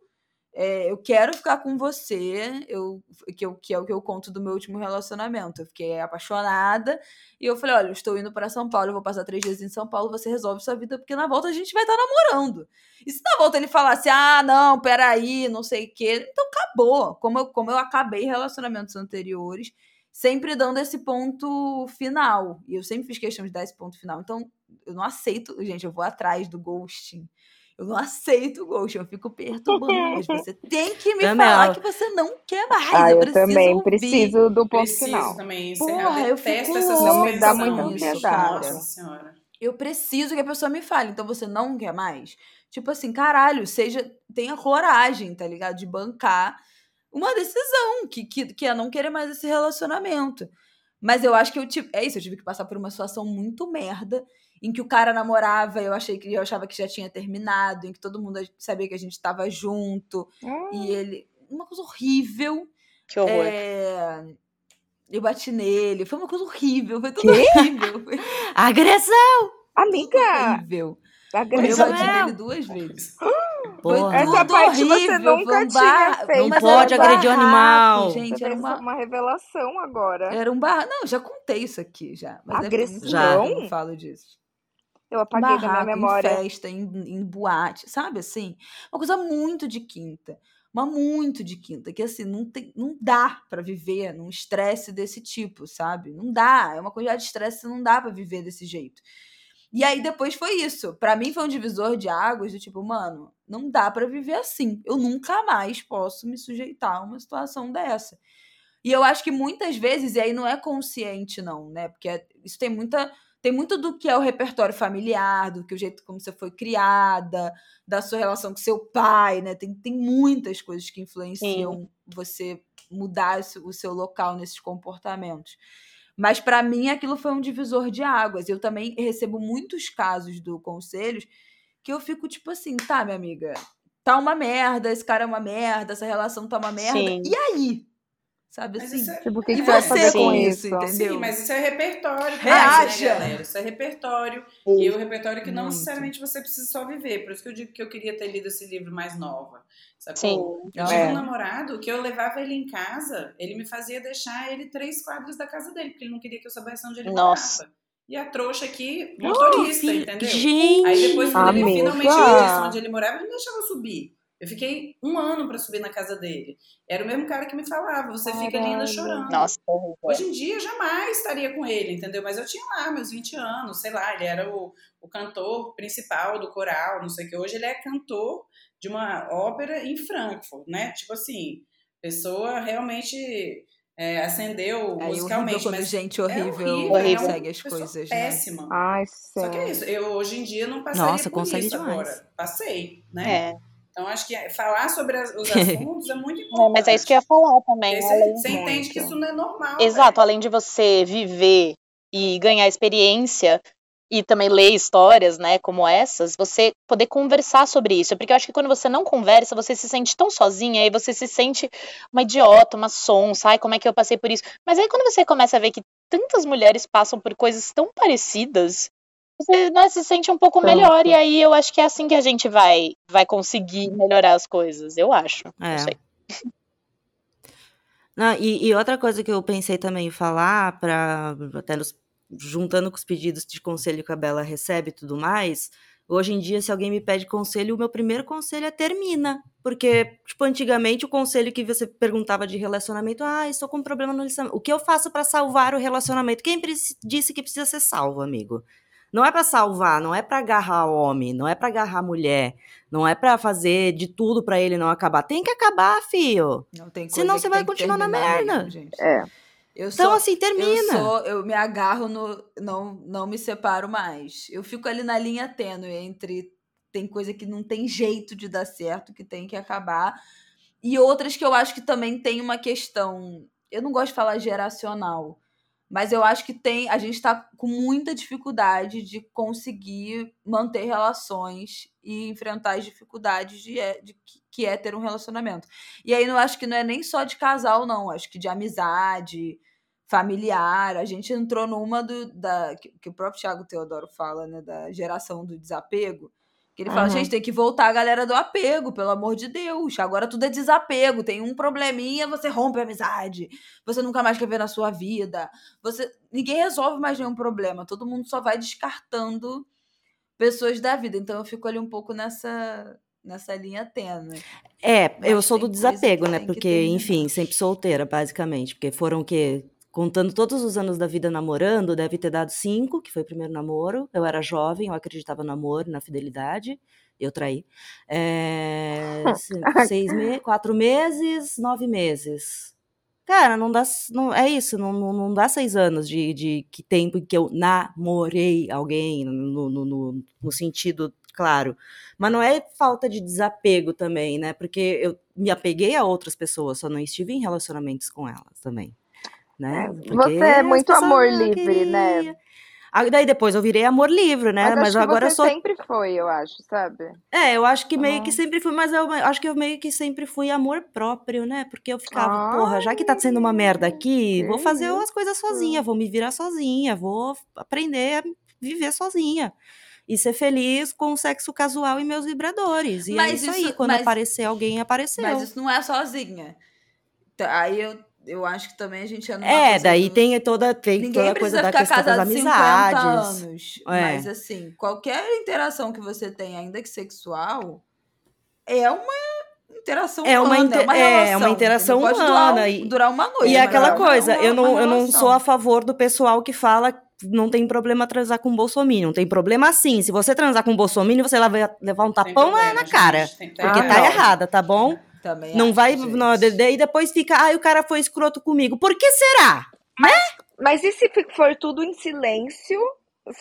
é, eu quero ficar com você, eu, que, eu, que é o que eu conto do meu último relacionamento. Eu fiquei apaixonada e eu falei: olha, eu estou indo para São Paulo, eu vou passar três dias em São Paulo, você resolve sua vida, porque na volta a gente vai estar tá namorando. E se na volta ele falasse: ah, não, peraí, não sei o quê, então acabou. Como eu, como eu acabei relacionamentos anteriores, sempre dando esse ponto final. E eu sempre fiz questão de dar esse ponto final. Então, eu não aceito, gente, eu vou atrás do ghosting. Eu não aceito o ghost, eu fico perturbando. Mas você tem que me também falar ela... que você não quer mais. Ah, eu, eu também ouvir. preciso do ponto preciso final. também. Porra, eu, eu fico essas não me dá muita ansiedade. Nossa senhora. Eu preciso que a pessoa me fale. Então você não quer mais? Tipo assim, caralho, seja. Tenha coragem, tá ligado? De bancar uma decisão que, que, que é não querer mais esse relacionamento. Mas eu acho que eu tive. É isso, eu tive que passar por uma situação muito merda em que o cara namorava, eu achei que eu achava que já tinha terminado, em que todo mundo sabia que a gente estava junto, hum. e ele. Uma coisa horrível. Que horror. É... Eu bati nele, foi uma coisa horrível, foi tudo que? horrível. Foi... Agressão! Amiga! Horrível. Agressão. Eu bati nele duas vezes. Porra. Essa parte horrível, você nunca um bar... tinha feito. Não pode agredir o animal. Gente, você era uma... uma revelação agora. Era um bar... Não, já contei isso aqui já. Mas Agressão? É já, eu não falo disso. Eu apaguei Barraco, da minha memória. Em festa, em, em boate, sabe assim? Uma coisa muito de quinta. Uma muito de quinta, que assim, não, tem, não dá para viver num estresse desse tipo, sabe? Não dá. É uma coisa de estresse, não dá para viver desse jeito. E aí depois foi isso. Para mim foi um divisor de águas do tipo, mano, não dá para viver assim. Eu nunca mais posso me sujeitar a uma situação dessa. E eu acho que muitas vezes, e aí não é consciente, não, né? Porque isso tem muita tem muito do que é o repertório familiar, do que o jeito como você foi criada, da sua relação com seu pai, né? Tem, tem muitas coisas que influenciam Sim. você mudar o seu local nesses comportamentos. Mas para mim aquilo foi um divisor de águas. Eu também recebo muitos casos do conselhos que eu fico tipo assim, tá, minha amiga, tá uma merda, esse cara é uma merda, essa relação tá uma merda. Sim. E aí? Sabe Mas assim? é... Tipo, o que, e que você vai fazer com com isso? isso, entendeu? Sim, mas isso é repertório. Reaja. né, galera? Isso é repertório. E o repertório que não Muito. necessariamente você precisa só viver. Por isso que eu digo que eu queria ter lido esse livro mais nova. Sacou? Sim. Eu tive É. um namorado que eu levava ele em casa, ele me fazia deixar ele três quadras da casa dele, porque ele não queria que eu soubesse onde ele Nossa. morava. E a trouxa aqui, motorista, entendeu? Gente! Aí depois, quando ele finalmente me disse onde ele morava, ele me deixava subir. Eu fiquei um ano pra subir na casa dele. Era o mesmo cara que me falava, você fica linda chorando. Nossa, Hoje em dia, eu jamais estaria com ele, entendeu? Mas eu tinha lá meus 20 anos, sei lá, ele era o, o cantor principal do coral, não sei o que. Hoje ele é cantor de uma ópera em Frankfurt, né? Tipo assim, pessoa realmente é, Aí horrível musicalmente. quando mas gente é horrível, horrível. consegue as pessoa coisas, né? péssima. Ai, Só que é sério. isso. Eu hoje em dia não passaria Nossa, por consegue isso demais. agora. Passei, né? É. Então acho que falar sobre as- os assuntos é muito importante. É, mas é isso que eu ia falar também. Você, você entende que isso não é normal. Exato, velho. além de você viver e ganhar experiência e também ler histórias, né, como essas, você poder conversar sobre isso. Porque eu acho que quando você não conversa, você se sente tão sozinha, aí você se sente uma idiota, uma sonsa, ai, como é que eu passei por isso? Mas aí quando você começa a ver que tantas mulheres passam por coisas tão parecidas, você né, se sente um pouco melhor, e aí eu acho que é assim que a gente vai, vai conseguir melhorar as coisas, eu acho. É. Não sei. Não, e, e outra coisa que eu pensei também em falar, para até nos- juntando com os pedidos de conselho que a Bela recebe e tudo mais, hoje em dia, se alguém me pede conselho, o meu primeiro conselho é termina. Porque, tipo, antigamente o conselho que você perguntava de relacionamento, ah, estou com um problema no relacionamento. O que eu faço para salvar o relacionamento? Quem disse que precisa ser salvo, amigo? Não é para salvar, não é para agarrar homem, não é para agarrar mulher, não é para fazer de tudo para ele não acabar. Tem que acabar, fio. Não tem coisa Senão você vai continuar na merda. mesmo, gente. É. Eu Então, sou, assim, eu termina. sou, eu me agarro no, não, não me separo mais. Eu fico ali na linha tênue entre tem coisa que não tem jeito de dar certo, que tem que acabar, e outras que eu acho que também tem uma questão. Eu não gosto de falar geracional, mas eu acho que tem. A gente está com muita dificuldade de conseguir manter relações e enfrentar as dificuldades de, é- de que- é ter um relacionamento. E aí eu acho que não é nem só de casal, não. Acho que de amizade, familiar. A gente entrou numa do, da. Que, que o próprio Thiago Teodoro fala, né? Da geração do desapego. Que ele fala, uhum. gente, tem que voltar a galera do apego, pelo amor de Deus. Agora tudo é desapego. Tem um probleminha, você rompe a amizade. Você nunca mais quer ver na sua vida. Você Ninguém resolve mais nenhum problema. Todo mundo só vai descartando pessoas da vida. Então eu fico ali um pouco nessa nessa linha tênue. É, Mas eu sou do desapego, né? Porque, enfim, sempre solteira, basicamente. Porque foram o quê? Contando todos os anos da vida namorando, deve ter dado cinco, que foi o primeiro namoro. Eu era jovem, eu acreditava no amor, na fidelidade. Eu traí. É, seis me quatro meses, nove meses. Cara, não dá. Não, é isso, não, não, não dá seis anos de, de que tempo que eu namorei alguém, no, no, no, no sentido claro. Mas não é falta de desapego também, né? Porque eu me apeguei a outras pessoas, só não estive em relacionamentos com elas também né? É, Porque você é muito amor livre, né? Aí daí depois eu virei amor livre, né? Mas, mas agora você sou. sempre foi, eu acho, sabe? É, eu acho que meio que sempre fui, mas eu acho que eu meio que sempre fui amor próprio, né? Porque eu ficava, Ai, porra, já que tá sendo uma merda aqui, vou fazer as coisas sozinha, vou me virar sozinha, vou aprender a viver sozinha e ser feliz com o sexo casual e meus vibradores. E é mas é isso, isso aí, quando mas, aparecer alguém, apareceu. Mas isso não é sozinha. Aí eu eu acho que também a gente é É, daí tem toda, tem toda a coisa da questão das amizades. Anos, é. Mas assim, qualquer interação que você tem, ainda que sexual, é uma interação é uma, humana, é uma, relação, é uma interação pode humana. Durar, e, durar uma noite. E aquela coisa, eu não, eu não sou a favor do pessoal que fala não tem problema transar com bolsominion. Não tem problema sim. Se você transar com bolsominion, você vai levar um tapão problema, na cara. Porque ah, tá errada, tá bom? Também não vai. Não, e depois fica, ai, o cara foi escroto comigo. Por que será? Mas, né? mas e se for tudo em silêncio?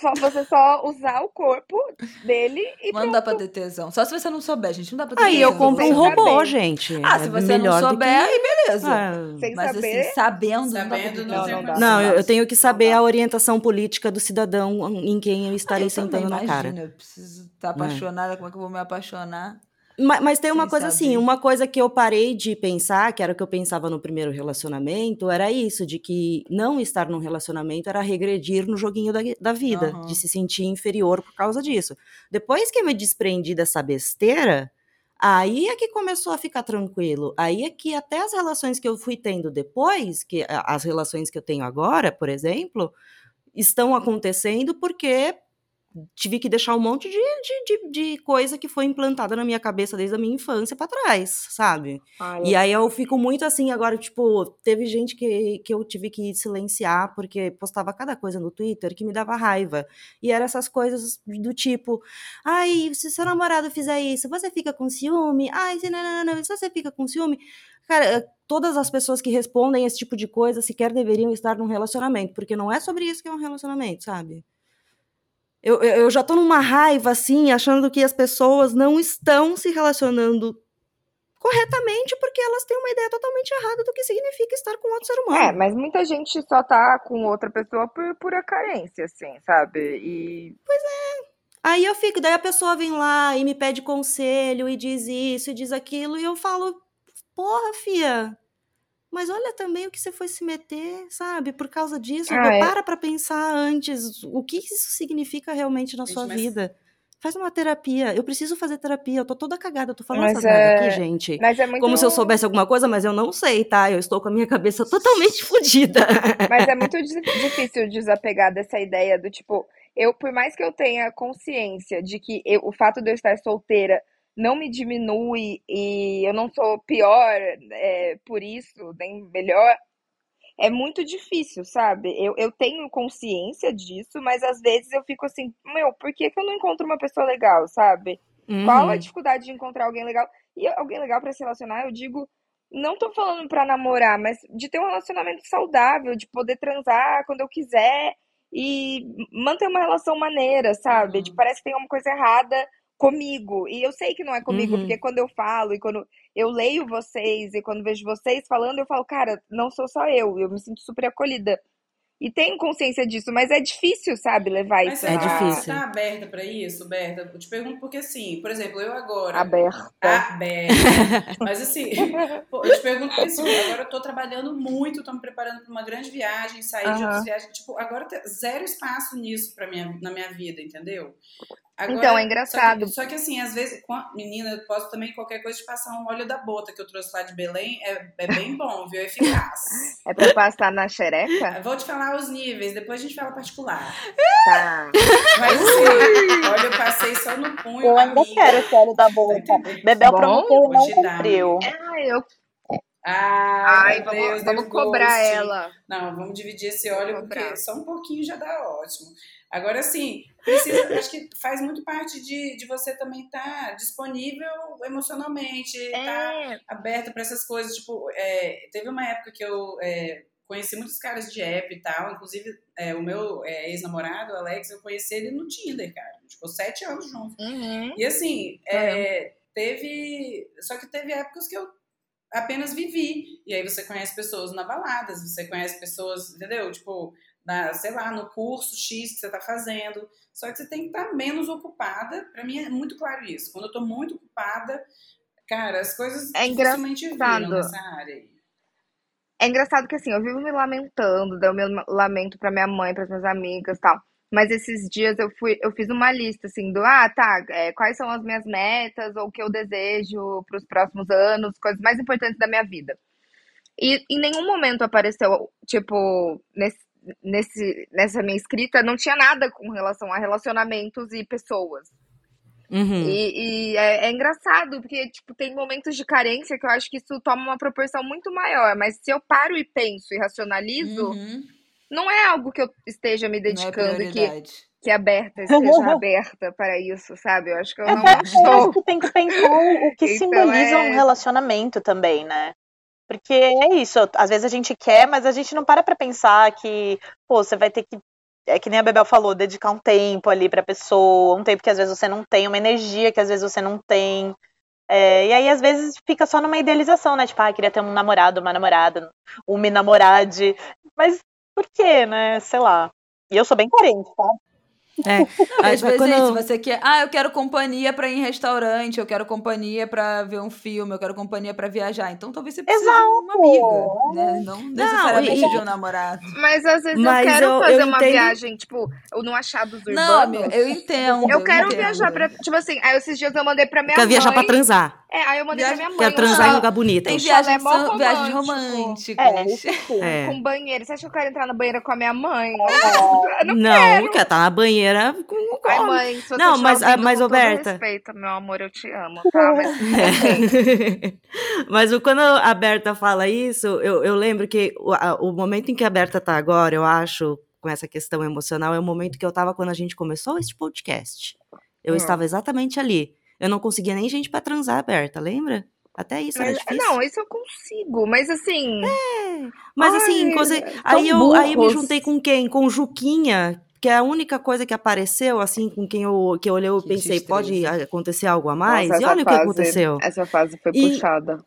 Só, você só usar o corpo dele e. Não dá pra ter tesão. Só se você não souber, gente. Não dá pra ter Aí tesão. eu compro um robô, gente. Ah, se é você não souber, que... aí beleza. Ah, Sem Mas saber... assim, sabendo. sabendo não, não, não, não, eu, eu tenho que saber a orientação política do cidadão em quem eu estarei eu sentando na cara. Eu preciso estar apaixonada. É. Como é que eu vou me apaixonar? Mas, mas tem uma Sem coisa assim, saber. assim, uma coisa que eu parei de pensar, que era o que eu pensava no primeiro relacionamento, era isso, de que não estar num relacionamento era regredir no joguinho da, da vida, uhum. de se sentir inferior por causa disso. Depois que eu me desprendi dessa besteira, aí é que começou a ficar tranquilo. Aí é que até as relações que eu fui tendo depois, que as relações que eu tenho agora, por exemplo, estão acontecendo porque tive que deixar um monte de, de, de, de, coisa que foi implantada na minha cabeça desde a minha infância para trás, sabe? Ai, e aí eu fico muito assim, agora, tipo, teve gente que, que eu tive que silenciar porque postava cada coisa no Twitter que me dava raiva. E eram essas coisas do tipo, ai, se seu namorado fizer isso, você fica com ciúme? Ai, se, não, não, não, se você fica com ciúme... Cara, todas as pessoas que respondem esse tipo de coisa sequer deveriam estar num relacionamento, porque não é sobre isso que é um relacionamento, sabe? Eu, eu já tô numa raiva, assim, achando que as pessoas não estão se relacionando corretamente porque elas têm uma ideia totalmente errada do que significa estar com outro ser humano. É, mas muita gente só tá com outra pessoa por pura carência, assim, sabe? E. Pois é. Aí eu fico, daí a pessoa vem lá e me pede conselho e diz isso e diz aquilo, e eu falo, porra, fia, mas olha também o que você foi se meter, sabe? Por causa disso. Ah, é. Para pra pensar antes o que isso significa realmente na gente, sua mas... vida. Faz uma terapia. Eu preciso fazer terapia. Eu tô toda cagada. Eu tô falando mas essas é... aqui, gente. Mas é muito... Como se eu soubesse alguma coisa, mas eu não sei, tá? Eu estou com a minha cabeça totalmente fodida. Mas é muito difícil desapegar dessa ideia do tipo, eu, por mais que eu tenha consciência de que eu, o fato de eu estar solteira não me diminui e eu não sou pior é, por isso, nem melhor, é muito difícil, sabe? Eu, eu tenho consciência disso, mas às vezes eu fico assim, meu, por que, que eu não encontro uma pessoa legal, sabe? Uhum. Qual a uhum. dificuldade de encontrar alguém legal? E alguém legal para se relacionar, eu digo, não tô falando para namorar, mas de ter um relacionamento saudável, de poder transar quando eu quiser e manter uma relação maneira, sabe? Uhum. De parece que tem uma coisa errada comigo. E eu sei que não é comigo, uhum. porque quando eu falo e quando eu leio vocês e quando vejo vocês falando, eu falo, cara, não sou só eu, eu me sinto super acolhida. E tenho consciência disso, mas é difícil, sabe, levar mas isso. É tá, difícil. Você tá aberta para isso, Berta? Eu te pergunto porque, assim, por exemplo, eu agora. Aberta. Aberta. mas, assim, eu te pergunto porque, assim, agora eu tô trabalhando muito, tô me preparando para uma grande viagem, sair uhum. de outras viagens. Tipo, agora zero espaço nisso pra minha, na minha vida, entendeu? Agora, então, é engraçado. Só que, só que, assim, às vezes, menina, eu posso também qualquer coisa te passar um óleo da bota que eu trouxe lá de Belém. É, é bem bom, viu? É eficaz. É pra passar na xereca? Vou te falar os níveis, depois a gente fala particular. Tá. Mas sim, olha, eu passei só no punho. Eu ainda amiga. quero esse óleo da boca. Tá Bebel prometeu e não cumpriu. Ah, eu ah, Ai, vamos, Deus, vamos cobrar ela. Não, vamos dividir esse óleo, porque só um pouquinho já dá ótimo. Agora, sim, precisa, acho que faz muito parte de, de você também estar tá disponível emocionalmente, estar é. tá aberta para essas coisas. Tipo, é, teve uma época que eu é, conheci muitos caras de app e tal, inclusive é, o meu é, ex-namorado, Alex, eu conheci ele no Tinder, cara. Ficou sete anos juntos. Uhum. E assim, é, teve. Só que teve épocas que eu apenas vivi. E aí você conhece pessoas na baladas, você conhece pessoas, entendeu? Tipo, na, sei lá, no curso X que você está fazendo. Só que você tem que estar tá menos ocupada. Para mim é muito claro isso. Quando eu estou muito ocupada, cara, as coisas é dificilmente viram nessa área aí. É engraçado que assim, eu vivo me lamentando, dou meu lamento para minha mãe, para as minhas amigas tal. Mas esses dias eu fui, eu fiz uma lista assim do ah, tá, é, quais são as minhas metas ou o que eu desejo para os próximos anos, coisas mais importantes da minha vida. E em nenhum momento apareceu, tipo, nesse, nesse, nessa minha escrita não tinha nada com relação a relacionamentos e pessoas. Uhum. E, e é, é, engraçado, porque tipo, tem momentos de carência que eu acho que isso toma uma proporção muito maior. Mas se eu paro e penso e racionalizo, uhum. não é algo que eu esteja me é dedicando é que, que aberta esteja aberta para isso, sabe? Eu acho que eu é não é, estou. que tem que pensar o que então, simboliza um relacionamento também, né? Porque é isso, às vezes a gente quer, mas a gente não para pra pensar que, pô, você vai ter que. É que nem a Bebel falou, dedicar um tempo ali pra pessoa, um tempo que às vezes você não tem, uma energia que às vezes você não tem. É, e aí, às vezes, fica só numa idealização, né? Tipo, ah, queria ter um namorado, uma namorada, um me namorade. Mas por quê, né? Sei lá. E eu sou bem carente, tá? É. Não, às vezes quando... é isso, você quer, ah, eu quero companhia para ir em restaurante, eu quero companhia para ver um filme, eu quero companhia para viajar. Então talvez você precise Exato. de uma amiga, né? Não, não necessariamente e... de um namorado. Mas às vezes Mas eu quero eu, fazer eu uma entendo... viagem, tipo, no Achados Urbanos. Não, amiga, eu entendo. Eu quero entendo. viajar pra, tipo assim, aí esses dias eu mandei pra minha Quer mãe. Quer viajar pra transar. É, aí eu mandei Viagem... pra minha mãe. Quer transar em lugar bonito. Tem viagens, é são, viagens românticas. É, é. Com banheiro. Você acha que eu quero entrar na banheira com a minha mãe? É. não, não quero. quer estar tá na banheira com o Ai, mãe, se você Não, mas, a, mas Roberta. Respeito, meu amor, eu te amo, tá? Mas, mas quando a Berta fala isso, eu, eu lembro que o, a, o momento em que a Berta tá agora, eu acho, com essa questão emocional, é o momento que eu tava quando a gente começou esse podcast. Eu hum. estava exatamente ali. Eu não conseguia nem gente para transar, Berta, lembra? Até isso era difícil. Não, isso eu consigo, mas assim. É. Mas assim, Ai, assim, aí eu aí me juntei com quem? Com Juquinha, que é a única coisa que apareceu, assim, com quem eu, que eu olhei, que pensei, pode acontecer algo a mais? Nossa, e olha fase, o que aconteceu. Essa fase foi e, puxada.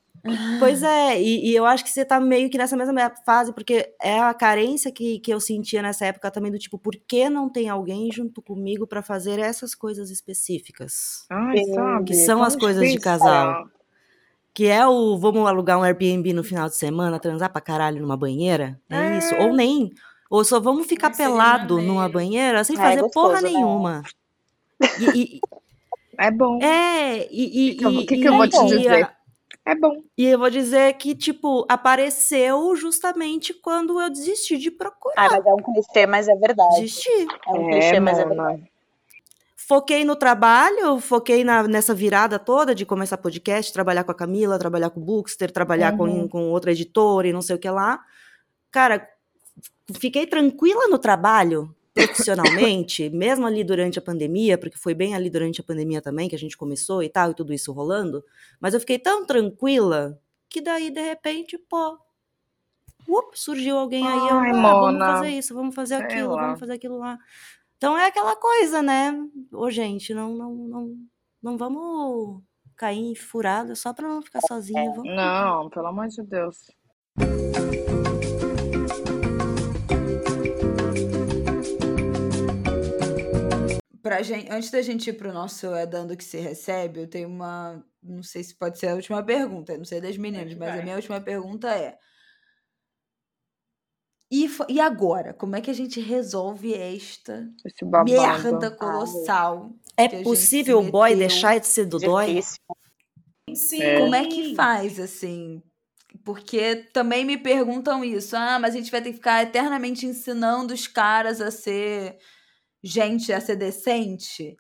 Pois é, e, e, eu acho que você tá meio que nessa mesma fase, porque é a carência que, que eu sentia nessa época também, do tipo, por que não tem alguém junto comigo para fazer essas coisas específicas? Ai, sabe, que são as coisas de casal. Que é o vamos alugar um Airbnb no final de semana, transar pra caralho numa banheira. É, é. isso. Ou nem. Ou só vamos ficar pelado numa banheira sem fazer gostoso, porra né? nenhuma. E, e, é bom. É, e. O que, que, que, eu vou te dizer? É bom. E eu vou dizer que, tipo, apareceu justamente quando eu desisti de procurar. Ah, mas é um clichê, mas é verdade. Desisti. É um é, clichê, mas é verdade. Foquei no trabalho, foquei na, nessa virada toda de começar podcast, trabalhar com a Camila, trabalhar com o Bookster, trabalhar uhum. com, com outra editora e não sei o que lá. Cara, fiquei tranquila no trabalho, profissionalmente, mesmo ali durante a pandemia, porque foi bem ali durante a pandemia também que a gente começou e tal, e tudo isso rolando, mas eu fiquei tão tranquila que daí, de repente, pô, up, surgiu alguém aí, Ai, eu, ah, vamos fazer isso, vamos fazer aquilo, vamos fazer aquilo lá. Então é aquela coisa, né? Ô, gente, não, não, não, não vamos cair em furada só pra não ficar sozinha. Vamos... Não, pelo amor de Deus. Pra gente, antes da gente ir pro nosso É Dando Que Se Recebe, eu tenho uma. Não sei se pode ser a última pergunta, não sei das meninas, mas a minha última pergunta é. E, e agora? Como é que a gente resolve esta merda colossal? É possível o boy deixar de ser dodói? Sim, é. como é que faz, assim? Porque também me perguntam isso. Ah, mas a gente vai ter que ficar eternamente ensinando os caras a ser gente, a ser decente.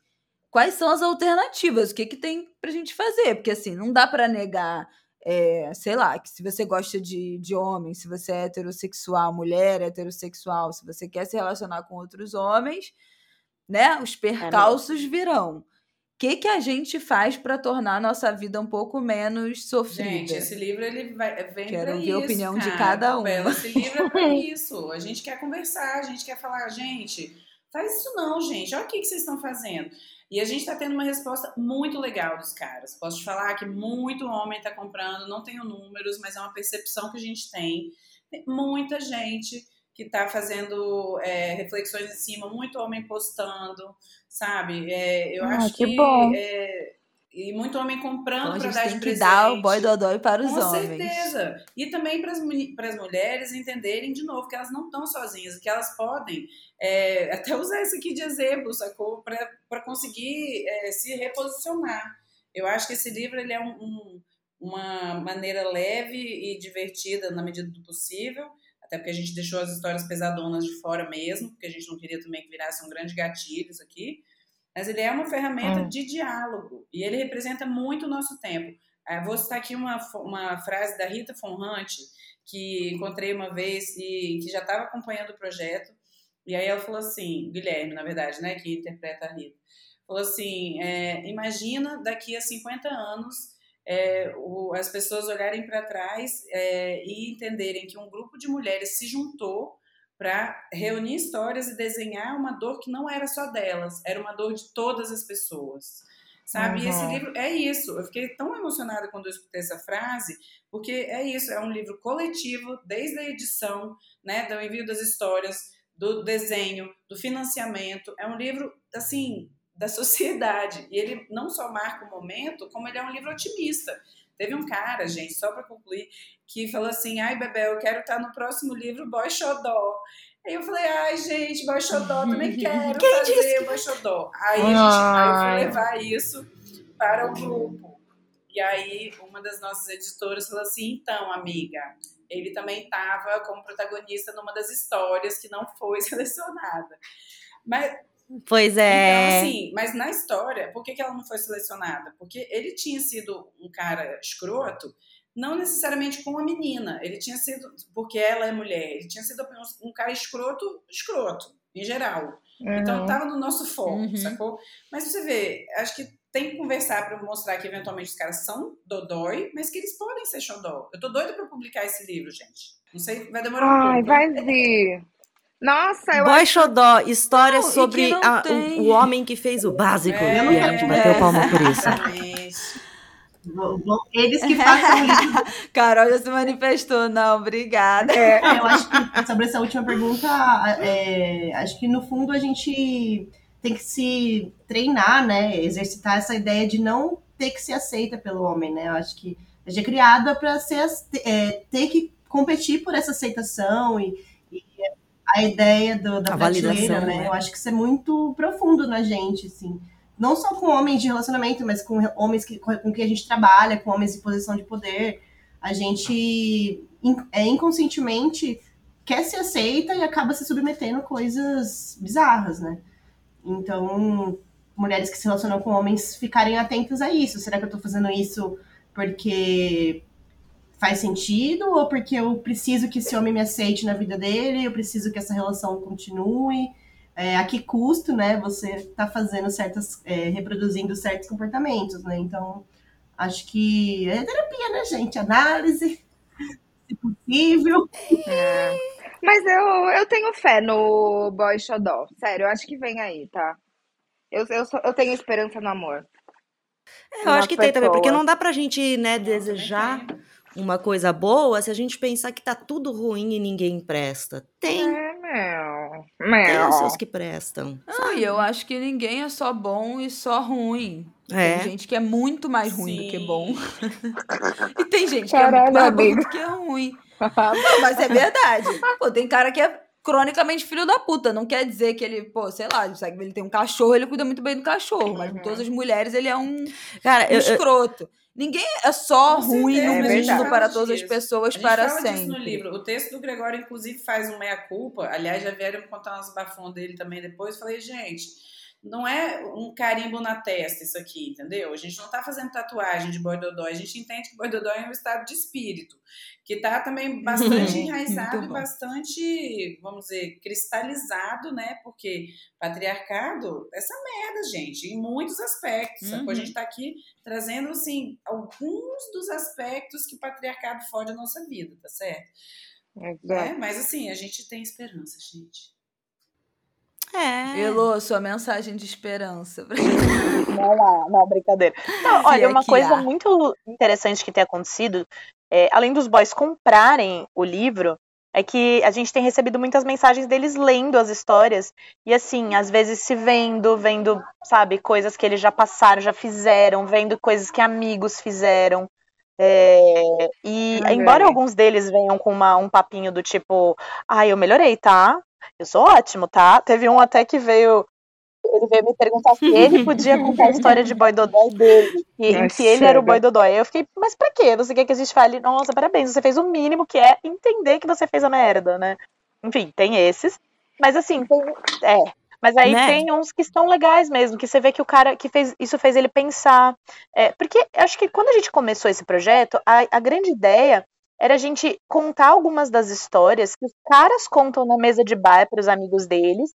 Quais são as alternativas? O que, que tem pra gente fazer? Porque, assim, não dá para negar é, sei lá, que se você gosta de, de homem, se você é heterossexual, mulher heterossexual, se você quer se relacionar com outros homens, né? Os é percalços é virão. O que, que a gente faz para tornar a nossa vida um pouco menos sofrida? Gente, esse livro ele vai, vem Quero ouvir isso, a opinião cara. de cada um. Esse livro é para isso. A gente quer conversar, a gente quer falar, gente, faz isso não, gente. Olha o que, que vocês estão fazendo. E a gente está tendo uma resposta muito legal dos caras. Posso te falar que muito homem está comprando, não tenho números, mas é uma percepção que a gente tem. Tem muita gente que está fazendo é, reflexões em cima, muito homem postando, sabe? É, eu ah, acho que, que é, e muito homem comprando então, para dar de presente. dar o boy dodói para os Com homens. Com certeza. E também para as mulheres entenderem de novo que elas não estão sozinhas, que elas podem é, até usar isso aqui de exemplo, sacou? Para conseguir é, se reposicionar. Eu acho que esse livro ele é um, um, uma maneira leve e divertida na medida do possível, até porque a gente deixou as histórias pesadonas de fora mesmo, porque a gente não queria também que virasse um grande gatilho isso aqui mas ele é uma ferramenta hum. de diálogo e ele representa muito o nosso tempo. É, vou citar aqui uma, uma frase da Rita Von Hunt, que encontrei uma vez e que já estava acompanhando o projeto. E aí ela falou assim, Guilherme, na verdade, né, que interpreta a Rita, falou assim, é, imagina daqui a 50 anos é, o, as pessoas olharem para trás é, e entenderem que um grupo de mulheres se juntou para reunir histórias e desenhar uma dor que não era só delas, era uma dor de todas as pessoas. Sabe? Uhum. E esse livro é isso. Eu fiquei tão emocionada quando eu escutei essa frase, porque é isso, é um livro coletivo, desde a edição, né, do envio das histórias, do desenho, do financiamento. É um livro, assim, da sociedade. E ele não só marca o momento, como ele é um livro otimista. Teve um cara, gente, só para concluir, que falou assim: ai, Bebel, eu quero estar no próximo livro Boy Xodó. Aí eu falei, ai, gente, Boy Xodó, também quero Quem fazer disse? Boy Xodó. Aí, gente, aí eu fui levar isso para o grupo. E aí, uma das nossas editoras falou assim: então, amiga, ele também estava como protagonista numa das histórias que não foi selecionada. Mas Pois é. Então, assim, mas na história, por que, que ela não foi selecionada? Porque ele tinha sido um cara escroto, não necessariamente com a menina. Ele tinha sido, porque ela é mulher, ele tinha sido um cara escroto, escroto, em geral. Uhum. Então tava no nosso foco, uhum. sacou? Mas você vê, acho que tem que conversar para mostrar que eventualmente os caras são dodói, mas que eles podem ser xodó. Eu tô doida para publicar esse livro, gente. Não sei, vai demorar um Ai, pouco. Ai, vai vir. Nossa, eu Boy acho... Xodó, história não, sobre a, o, o, homem que fez o básico. É, e a gente bateu é, palma por isso. Eles que façam isso. Carol já se manifestou, não, obrigada. É, eu acho que sobre essa última pergunta, é, acho que no fundo a gente tem que se treinar, né? Exercitar essa ideia de não ter que ser aceita pelo homem, né? Eu acho que a gente é criada para ser é, ter que competir por essa aceitação e a ideia do, da a prateleira, né? né? Eu acho que isso é muito profundo na gente, assim. Não só com homens de relacionamento, mas com homens que, com que a gente trabalha, com homens em posição de poder. A gente é, inconscientemente quer se aceita e acaba se submetendo a coisas bizarras, né? Então, mulheres que se relacionam com homens ficarem atentas a isso. Será que eu tô fazendo isso porque faz sentido ou porque eu preciso que esse homem me aceite na vida dele, eu preciso que essa relação continue. É, a que custo, né, você tá fazendo certas, é, reproduzindo certos comportamentos, né? Então, acho que é terapia, né, gente? Análise, se possível. É. Mas eu, eu tenho fé no Boy Xodó. Sério, eu acho que vem aí, tá? Eu, eu, eu tenho esperança no amor. É, eu acho que pessoa. tem também, porque não dá pra gente, né, desejar uma coisa boa se a gente pensar que tá tudo ruim e ninguém presta. Tem. É, meu. Meu. Tem os seus que prestam. Ah, e eu acho que ninguém é só bom e só ruim. É. Tem gente que é muito mais ruim Sim. do que bom. e tem gente que é muito mais bom do que ruim. Não, mas é verdade. Pô, tem cara que é cronicamente filho da puta. Não quer dizer que ele, pô, sei lá, ele tem um cachorro, ele cuida muito bem do cachorro, mas com todas as mulheres ele é um, Cara, um eu, escroto. Eu... Ninguém é só ruim no mundo para todas as pessoas para sempre. no livro. O texto do Gregório, inclusive, faz um meia-culpa. Aliás, já vieram contar umas bafões dele também depois. Falei, gente, não é um carimbo na testa isso aqui, entendeu? A gente não está fazendo tatuagem de dodói, a gente entende que dodói é um estado de espírito, que está também bastante enraizado e bastante, vamos dizer, cristalizado, né? Porque patriarcado, essa merda, gente, em muitos aspectos. Uhum. A gente está aqui trazendo, assim, alguns dos aspectos que o patriarcado fode a nossa vida, tá certo? É, mas assim, a gente tem esperança, gente. É. Elô, sua mensagem de esperança. Não, não, brincadeira. Não, olha, uma coisa muito interessante que tem acontecido, é, além dos boys comprarem o livro, é que a gente tem recebido muitas mensagens deles lendo as histórias e assim, às vezes se vendo, vendo, sabe, coisas que eles já passaram, já fizeram, vendo coisas que amigos fizeram. É, e ah, embora é. alguns deles venham com uma, um papinho do tipo, ah, eu melhorei, tá? Eu sou ótimo, tá? Teve um até que veio. Ele veio me perguntar se ele podia contar a história de boy dodói dele. E, em que ele era o boy dodói. Eu fiquei, mas pra quê? Você quer que a gente fale? Nossa, parabéns, você fez o mínimo que é entender que você fez a merda, né? Enfim, tem esses. Mas assim, tem, é. Mas aí né? tem uns que estão legais mesmo, que você vê que o cara que fez isso fez ele pensar. É, porque acho que quando a gente começou esse projeto, a, a grande ideia era a gente contar algumas das histórias que os caras contam na mesa de bar para os amigos deles,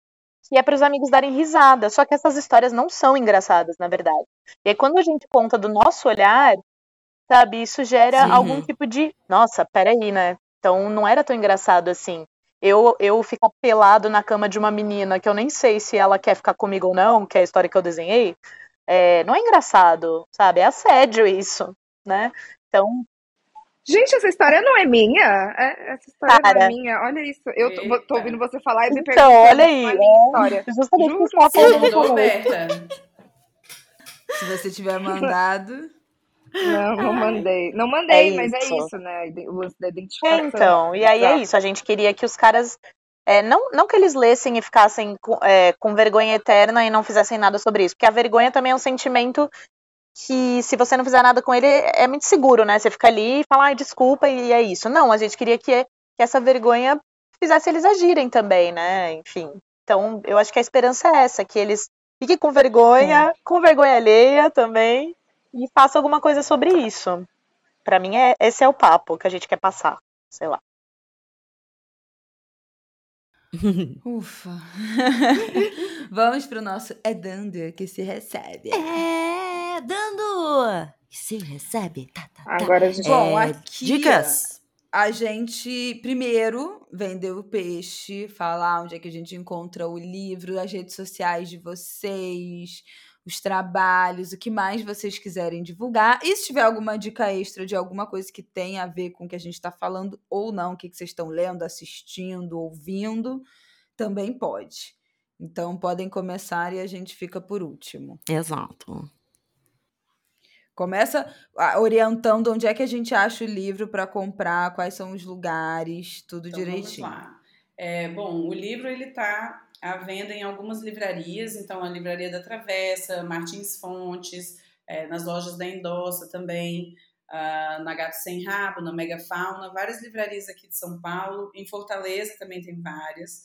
que é para os amigos darem risada. Só que essas histórias não são engraçadas, na verdade. E aí, quando a gente conta do nosso olhar, sabe, isso gera Sim. algum tipo de. Nossa, peraí, né? Então não era tão engraçado assim. Eu, eu ficar pelado na cama de uma menina que eu nem sei se ela quer ficar comigo ou não, que é a história que eu desenhei, é, não é engraçado, sabe? É assédio isso, né? Então, Gente, essa história não é minha. É, essa história Cara, não é minha. Olha isso. Eu tô, tô, ouvindo você falar e me então, perguntando. Olha aí. É minha história. Justamente Juro, você Se você tiver mandado. Não, não mandei. Não mandei, é mas é isso, né? O lance da identificação. então, e aí é isso. A gente queria que os caras. É, não, não que eles lessem e ficassem com, é, com vergonha eterna e não fizessem nada sobre isso, porque a vergonha também é um sentimento que se você não fizer nada com ele, é muito seguro, né? Você fica ali e fala, ai, desculpa, e é isso. Não, a gente queria que, que essa vergonha fizesse eles agirem também, né? Enfim. Então, eu acho que a esperança é essa, que eles fiquem com vergonha, com vergonha alheia também, e façam alguma coisa sobre isso. Para mim, é, esse é o papo que a gente quer passar, sei lá. Ufa. Vamos pro nosso É Dando que se recebe. É Dando que se recebe. Tá, tá, tá. Agora a gente... Bom, é, aqui... Dicas. A gente primeiro vendeu o peixe, falar onde é que a gente encontra o livro, as redes sociais de vocês, os trabalhos, o que mais vocês quiserem divulgar. E se tiver alguma dica extra de alguma coisa que tenha a ver com o que a gente está falando ou não, o que, que vocês estão lendo, assistindo, ouvindo, também pode. Então podem começar e a gente fica por último. Exato. Começa orientando onde é que a gente acha o livro para comprar, quais são os lugares, tudo então, direitinho. Vamos lá. É, bom, o livro ele está à venda em algumas livrarias, então a Livraria da Travessa, Martins Fontes, é, nas lojas da Endossa também, uh, na Gato Sem Rabo, na Mega Fauna, várias livrarias aqui de São Paulo, em Fortaleza também tem várias.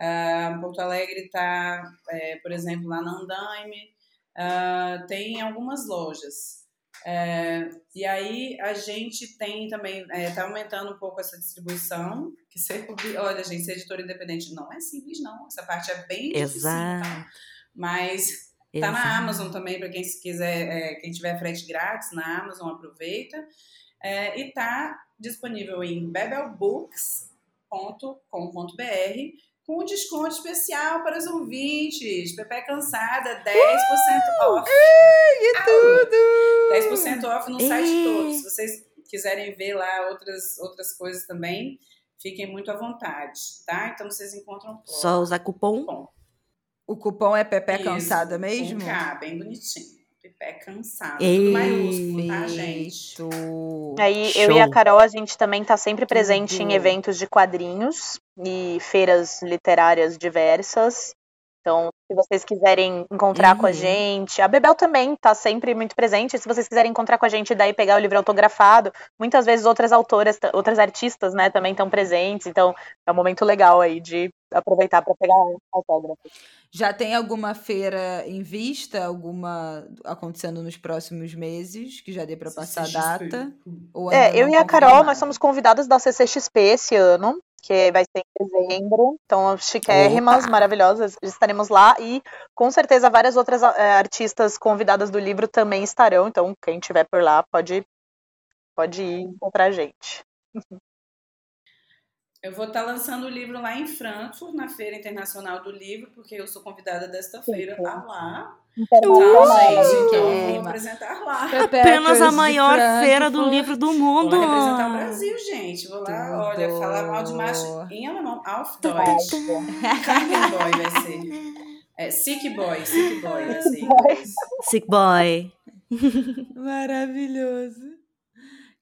Uh, Porto Alegre está, é, por exemplo, lá na Andaime, uh, tem algumas lojas. É, e aí a gente tem também, está é, tá aumentando um pouco essa distribuição, que ser, olha gente, ser editor independente não é simples não, essa parte é bem difícil, tá? mas tá na Amazon também, para quem quiser, é, quem tiver frete grátis na Amazon, aproveita, é, e tá disponível em bebelbooks.com.br com desconto especial para os ouvintes. Pepe Cansada, 10% uh! off. Ei, e tudo! 10% off no site todo. Se vocês quiserem ver lá outras, outras coisas também, fiquem muito à vontade, tá? Então vocês encontram. Só usar cupom? O cupom é Pepe Cansada mesmo? Com K, bem bonitinho. Pé cansado. Tudo maiúsculo, tá, gente? Aí Show. eu e a Carol, a gente também tá sempre presente em eventos de quadrinhos e feiras literárias diversas. Então, se vocês quiserem encontrar uhum. com a uhum. gente, a Bebel também está sempre muito presente. Se vocês quiserem encontrar com a gente, daí pegar o livro autografado, muitas vezes outras autoras, outras artistas, né, também estão presentes. Então, é um momento legal aí de aproveitar para pegar autógrafos. Já tem alguma feira em vista, alguma acontecendo nos próximos meses, que já dê para passar a data? é, eu e a Carol, nós somos convidadas da CCXP esse ano que vai ser em dezembro. Então, chiquérrimas, Opa. maravilhosas, estaremos lá. E com certeza várias outras é, artistas convidadas do livro também estarão. Então, quem estiver por lá pode, pode ir encontrar a gente. Eu vou estar lançando o livro lá em Frankfurt, na Feira Internacional do Livro, porque eu sou convidada desta feira a lá. Então, gente, então eu vou apresentar lá. Apenas a maior feira do livro do mundo. Vou representar o Brasil, gente. Vou lá, olha, falar mal de macho em alemão. Auf Deutsch. Boy vai ser. É, Sick Boy, Sick Boy. Sick Boy. Maravilhoso.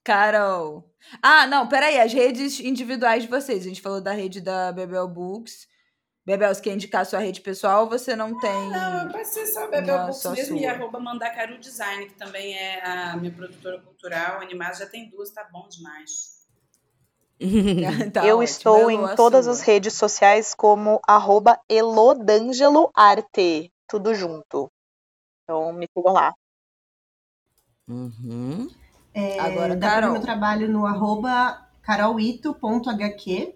Carol. Ah, não, peraí. As redes individuais de vocês. A gente falou da rede da Bebel Books. Bebel, você quer indicar a sua rede pessoal ou você não tem. Não, vai ser só Bebel Books mesmo. Sua. E arroba Mandacaru Design, que também é a minha produtora cultural. Animada já tem duas, tá bom demais. tá eu ótimo, estou em todas as redes sociais como arroba elodangeloarte. Tudo junto. Então me sigam lá. Uhum. É, Agora, Carol. meu trabalho no arroba carolito.hq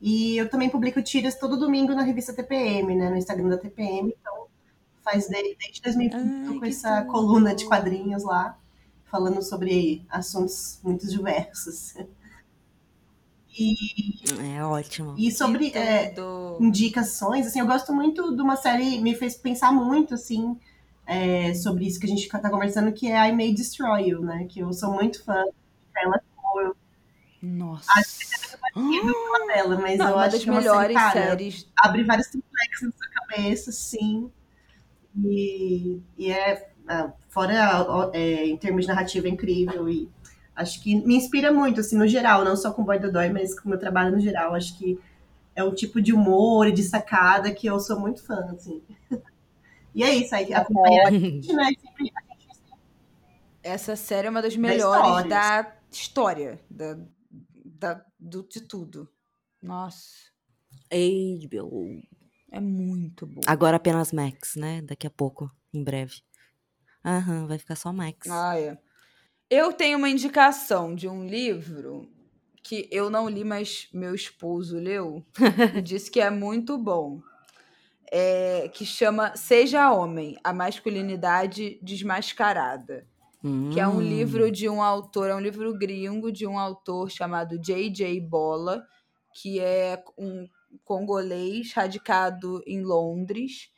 e eu também publico tiras todo domingo na revista TPM, né, no Instagram da TPM. Então, faz desde, desde 2020 com essa bom. coluna de quadrinhos lá, falando sobre assuntos muito diversos. E, é ótimo. E sobre é, indicações, assim, eu gosto muito de uma série, me fez pensar muito, assim, é, sobre isso que a gente está conversando, que é I May Destroy You, né? Que eu sou muito fã dela. Eu Nossa. Acho que é dela, mas Não, eu acho que é uma melhores série, cara, séries. Abre vários complexos na sua cabeça, sim. E, e é, é fora é, em termos de narrativa é incrível e acho que me inspira muito, assim, no geral, não só com Boy Dodói, mas com o meu trabalho no geral. Acho que é um tipo de humor e de sacada que eu sou muito fã, assim. E é isso, aí acompanha a gente, né? Sempre, a gente... Essa série é uma das melhores da, da história, da, da, do, de tudo. Nossa. HBO. É muito bom. Agora apenas Max, né? Daqui a pouco, em breve. Aham, vai ficar só Max. Ah, é. Eu tenho uma indicação de um livro que eu não li, mas meu esposo leu e disse que é muito bom é, que chama Seja Homem, a masculinidade desmascarada. Hum. Que é um livro hum. de um autor, é um livro gringo de um autor chamado J.J. Bola, que é um congolês radicado em Londres.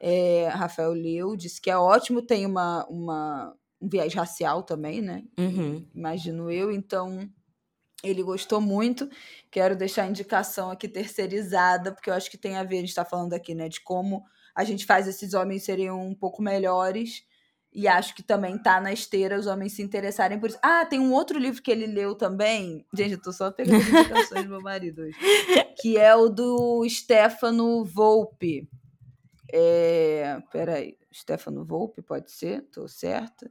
É, Rafael leu, disse que é ótimo, tem uma, uma, um viés racial também, né? Uhum. Imagino eu, então ele gostou muito. Quero deixar a indicação aqui terceirizada, porque eu acho que tem a ver, a gente está falando aqui, né, de como a gente faz esses homens serem um pouco melhores. E acho que também tá na esteira os homens se interessarem por isso. Ah, tem um outro livro que ele leu também. Gente, eu tô só pegando indicações do meu marido hoje. Que é o do Stefano Volpe. É... Peraí. Stefano Volpe, pode ser? Tô certa?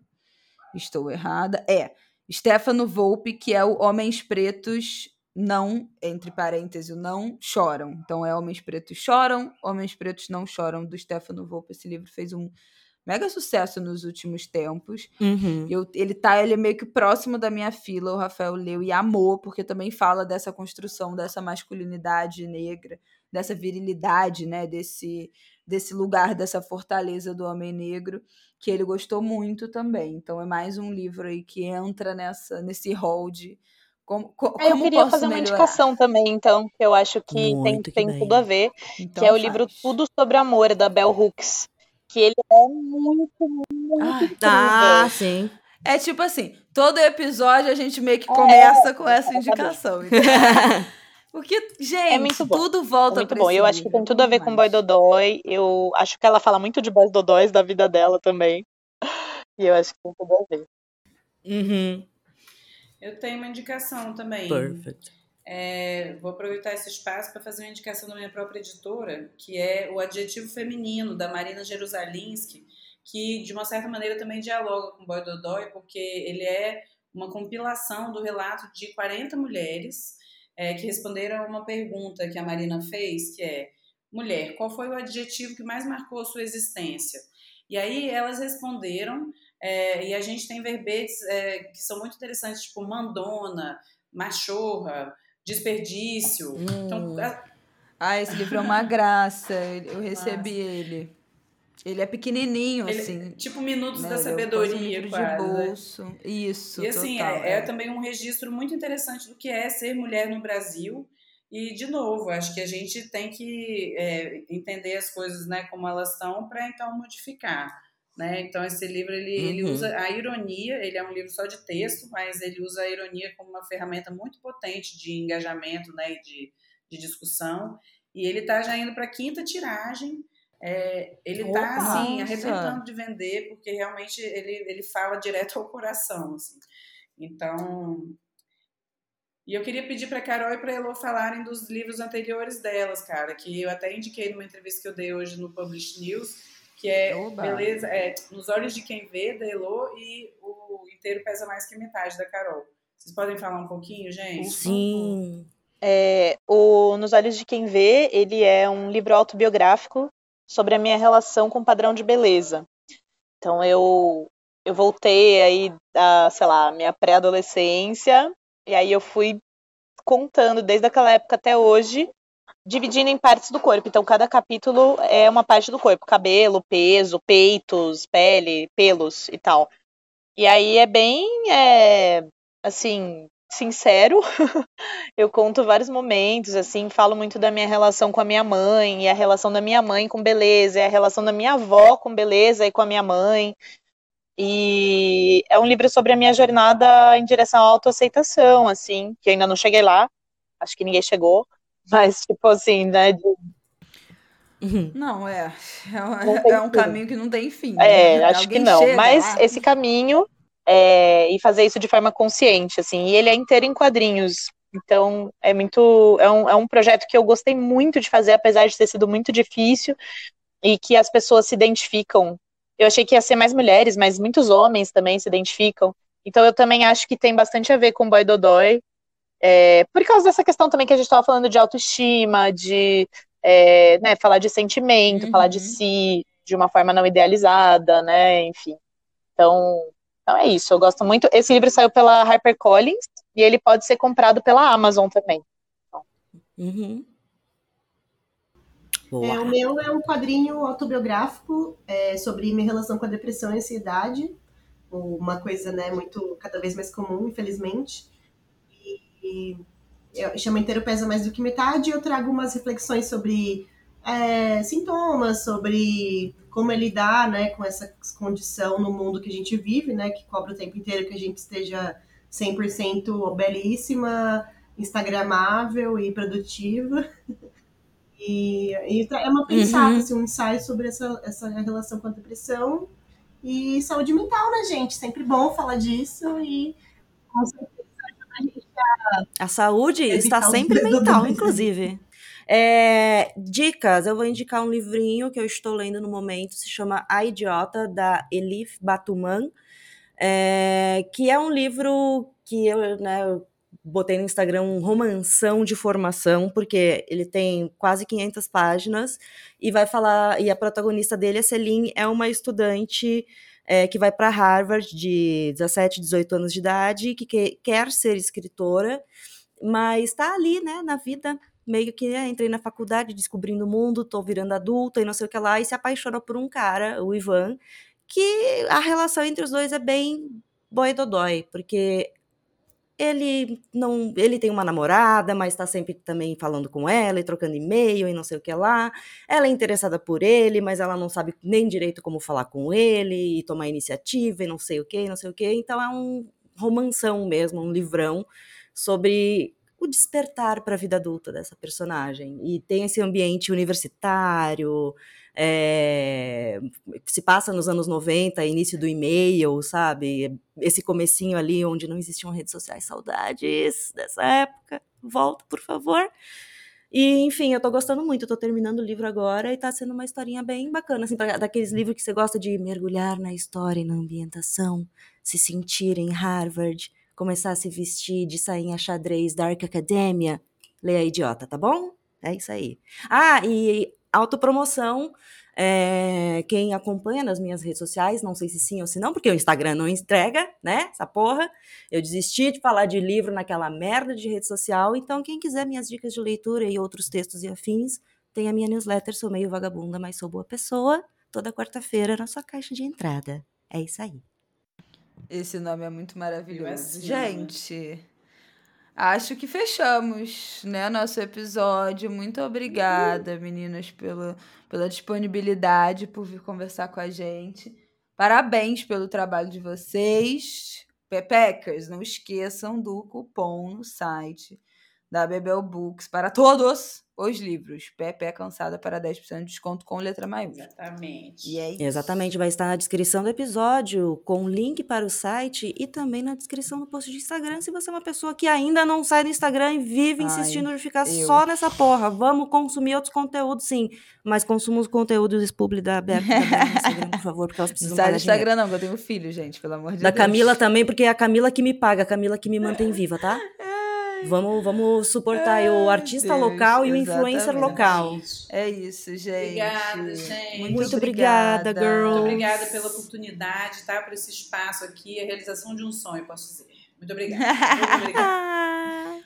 Estou errada. É. Stefano Volpe, que é o Homens Pretos não, entre parênteses, não choram. Então é Homens Pretos choram, Homens Pretos não choram, do Stefano Volpe. Esse livro fez um mega sucesso nos últimos tempos. Uhum. Eu, ele tá, ele é meio que próximo da minha fila, o Rafael leu e amou, porque também fala dessa construção dessa masculinidade negra, dessa virilidade, né, desse desse lugar, dessa fortaleza do homem negro, que ele gostou muito também. Então é mais um livro aí que entra nessa nesse hall de como, como é, eu queria fazer melhorar? uma indicação também, então, que eu acho que muito tem, que tem tudo a ver, então, que é o faz. livro Tudo sobre Amor, da Bell Hooks. Que ele é muito, muito ah, incrível. Ah, sim. É tipo assim, todo episódio a gente meio que é, começa é, com essa indicação. Então. Porque, gente, é tudo volta é muito bom. Eu acho que tem tudo a ver com Boy Dodói. Eu acho que ela fala muito de Boys Dodóis da vida dela também. E eu acho que tem tudo a ver. Uhum. Eu tenho uma indicação também. Perfect. É, vou aproveitar esse espaço para fazer uma indicação da minha própria editora, que é o Adjetivo Feminino, da Marina Jerusalinski, que de uma certa maneira também dialoga com o Boy Dodói, porque ele é uma compilação do relato de 40 mulheres é, que responderam a uma pergunta que a Marina fez, que é mulher, qual foi o adjetivo que mais marcou a sua existência? E aí elas responderam, é, e a gente tem verbetes é, que são muito interessantes, tipo mandona, machorra, desperdício. Então, hum. Então, a... Ah, esse livro é uma graça, eu recebi ele. Ele é pequenininho, ele, assim. Tipo Minutos né? da Sabedoria, um quase. De né? bolso. Isso, E assim, total, é, é. é, também um registro muito interessante do que é ser mulher no Brasil. E, de novo, acho que a gente tem que é, entender as coisas né, como elas estão para, então, modificar. Né? Então, esse livro, ele, uhum. ele usa a ironia, ele é um livro só de texto, mas ele usa a ironia como uma ferramenta muito potente de engajamento né, e de, de discussão. E ele está já indo para a quinta tiragem, é, ele está assim, arrebentando de vender, porque realmente ele, ele fala direto ao coração. Assim. Então. E eu queria pedir para Carol e para Elo falarem dos livros anteriores delas, cara, que eu até indiquei numa entrevista que eu dei hoje no Publish News, que é Oba. Beleza, é, Nos Olhos de Quem Vê, da Elo, e o Inteiro Pesa Mais Que Metade, da Carol. Vocês podem falar um pouquinho, gente? Sim. É, o Nos Olhos de Quem Vê, ele é um livro autobiográfico sobre a minha relação com o padrão de beleza. Então eu eu voltei aí da, sei lá, minha pré-adolescência e aí eu fui contando desde aquela época até hoje, dividindo em partes do corpo. Então cada capítulo é uma parte do corpo, cabelo, peso, peitos, pele, pelos e tal. E aí é bem é, assim, sincero. eu conto vários momentos, assim, falo muito da minha relação com a minha mãe, e a relação da minha mãe com beleza, e a relação da minha avó com beleza e com a minha mãe. E é um livro sobre a minha jornada em direção à autoaceitação, assim, que ainda não cheguei lá, acho que ninguém chegou, mas, tipo assim, né, de... Uhum. Não, é. É, é um caminho que não tem fim. É, né? acho Alguém que não. Mas lá. esse caminho é, e fazer isso de forma consciente, assim. E ele é inteiro em quadrinhos. Então, é muito. É um, é um projeto que eu gostei muito de fazer, apesar de ter sido muito difícil, e que as pessoas se identificam. Eu achei que ia ser mais mulheres, mas muitos homens também se identificam. Então, eu também acho que tem bastante a ver com Boy Dodói, é, por causa dessa questão também que a gente estava falando de autoestima, de é, né, falar de sentimento, uhum. falar de si de uma forma não idealizada, né, enfim. Então, então é isso, eu gosto muito. Esse livro saiu pela HarperCollins e ele pode ser comprado pela Amazon também. Então. Uhum. É, o meu é um quadrinho autobiográfico é, sobre minha relação com a depressão e a ansiedade, uma coisa né, muito cada vez mais comum, infelizmente. E, e chama inteiro pesa mais do que metade. Eu trago umas reflexões sobre é, sintomas, sobre como é lidar né, com essa condição no mundo que a gente vive, né, que cobra o tempo inteiro que a gente esteja 100% belíssima, instagramável e produtiva. E, e é uma pensada, uhum. assim, um ensaio sobre essa, essa relação com a depressão e saúde mental, né, gente? Sempre bom falar disso e com certeza a gente a, a saúde está sempre mental, inclusive. É, dicas, eu vou indicar um livrinho que eu estou lendo no momento, se chama A Idiota, da Elif Batuman, é, que é um livro que eu, né, eu botei no Instagram um romanção de formação, porque ele tem quase 500 páginas, e vai falar, e a protagonista dele, a Celine, é uma estudante é, que vai para Harvard de 17, 18 anos de idade, que, que quer ser escritora, mas está ali, né, na vida meio que é, entrei na faculdade descobrindo o mundo, tô virando adulta e não sei o que lá, e se apaixona por um cara, o Ivan, que a relação entre os dois é bem boy dodói, porque ele não, ele tem uma namorada, mas está sempre também falando com ela e trocando e-mail e não sei o que lá. Ela é interessada por ele, mas ela não sabe nem direito como falar com ele e tomar iniciativa e não sei o que, não sei o que. Então é um romanção mesmo, um livrão sobre o despertar para a vida adulta dessa personagem. E tem esse ambiente universitário, é, se passa nos anos 90, início do e-mail, sabe? Esse comecinho ali onde não existiam redes sociais, saudades dessa época. Volta, por favor. E, enfim, eu tô gostando muito, eu tô terminando o livro agora e tá sendo uma historinha bem bacana, assim, pra, daqueles livros que você gosta de mergulhar na história e na ambientação, se sentir em Harvard, começar a se vestir de sainha xadrez Dark Academia. Leia Idiota, tá bom? É isso aí. Ah, e autopromoção é, quem acompanha nas minhas redes sociais, não sei se sim ou se não, porque o Instagram não entrega, né? Essa porra. Eu desisti de falar de livro naquela merda de rede social. Então, quem quiser minhas dicas de leitura e outros textos e afins, tem a minha newsletter. Sou meio vagabunda, mas sou boa pessoa. Toda quarta-feira na sua caixa de entrada. É isso aí. Esse nome é muito maravilhoso. Gente. Acho que fechamos, né, nosso episódio. Muito obrigada, meninas, pela, pela disponibilidade, por vir conversar com a gente. Parabéns pelo trabalho de vocês. Pepecas, não esqueçam do cupom no site da Bebel Books para todos os livros. Pepe é cansada para 10% de desconto com letra maiúscula. Exatamente. E é isso. Exatamente, vai estar na descrição do episódio, com link para o site e também na descrição do post de Instagram, se você é uma pessoa que ainda não sai do Instagram e vive insistindo Ai, em ficar eu. só nessa porra. Vamos consumir outros conteúdos, sim, mas consuma os conteúdos publi da Beca no Instagram, por favor, porque elas precisam Não sai do Instagram não, porque eu tenho filho, gente, pelo amor de da Deus. Da Camila também, porque é a Camila que me paga, a Camila que me mantém viva, tá? Vamos, vamos suportar Ai, o artista Deus, local e o influencer local. É isso, gente. Obrigada, gente. Muito, Muito obrigada, obrigada, girl. Muito obrigada pela oportunidade, tá? Por esse espaço aqui, a realização de um sonho, posso dizer. Muito obrigada. Muito obrigada.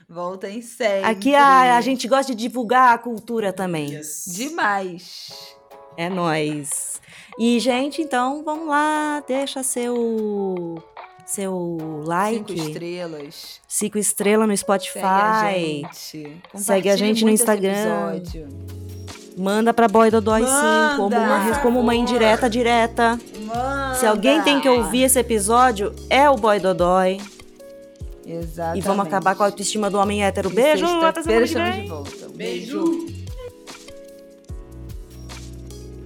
Voltem sempre. Aqui a, a gente gosta de divulgar a cultura também. Yes. Demais. É nós. E, gente, então vamos lá, deixa seu seu like. Cinco estrelas. Cinco estrelas no Spotify. Segue a gente, Segue a gente no Instagram. Manda pra Boy Dodói sim, como uma, como uma indireta direta. Manda. Se alguém tem que ouvir esse episódio, é o Boy Dodói. Exatamente. E vamos acabar com a autoestima do homem hétero. Beijo, até semana que vem. Beijo. Beijo.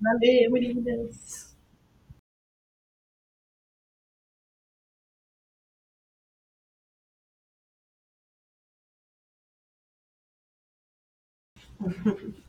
Valeu, meninas.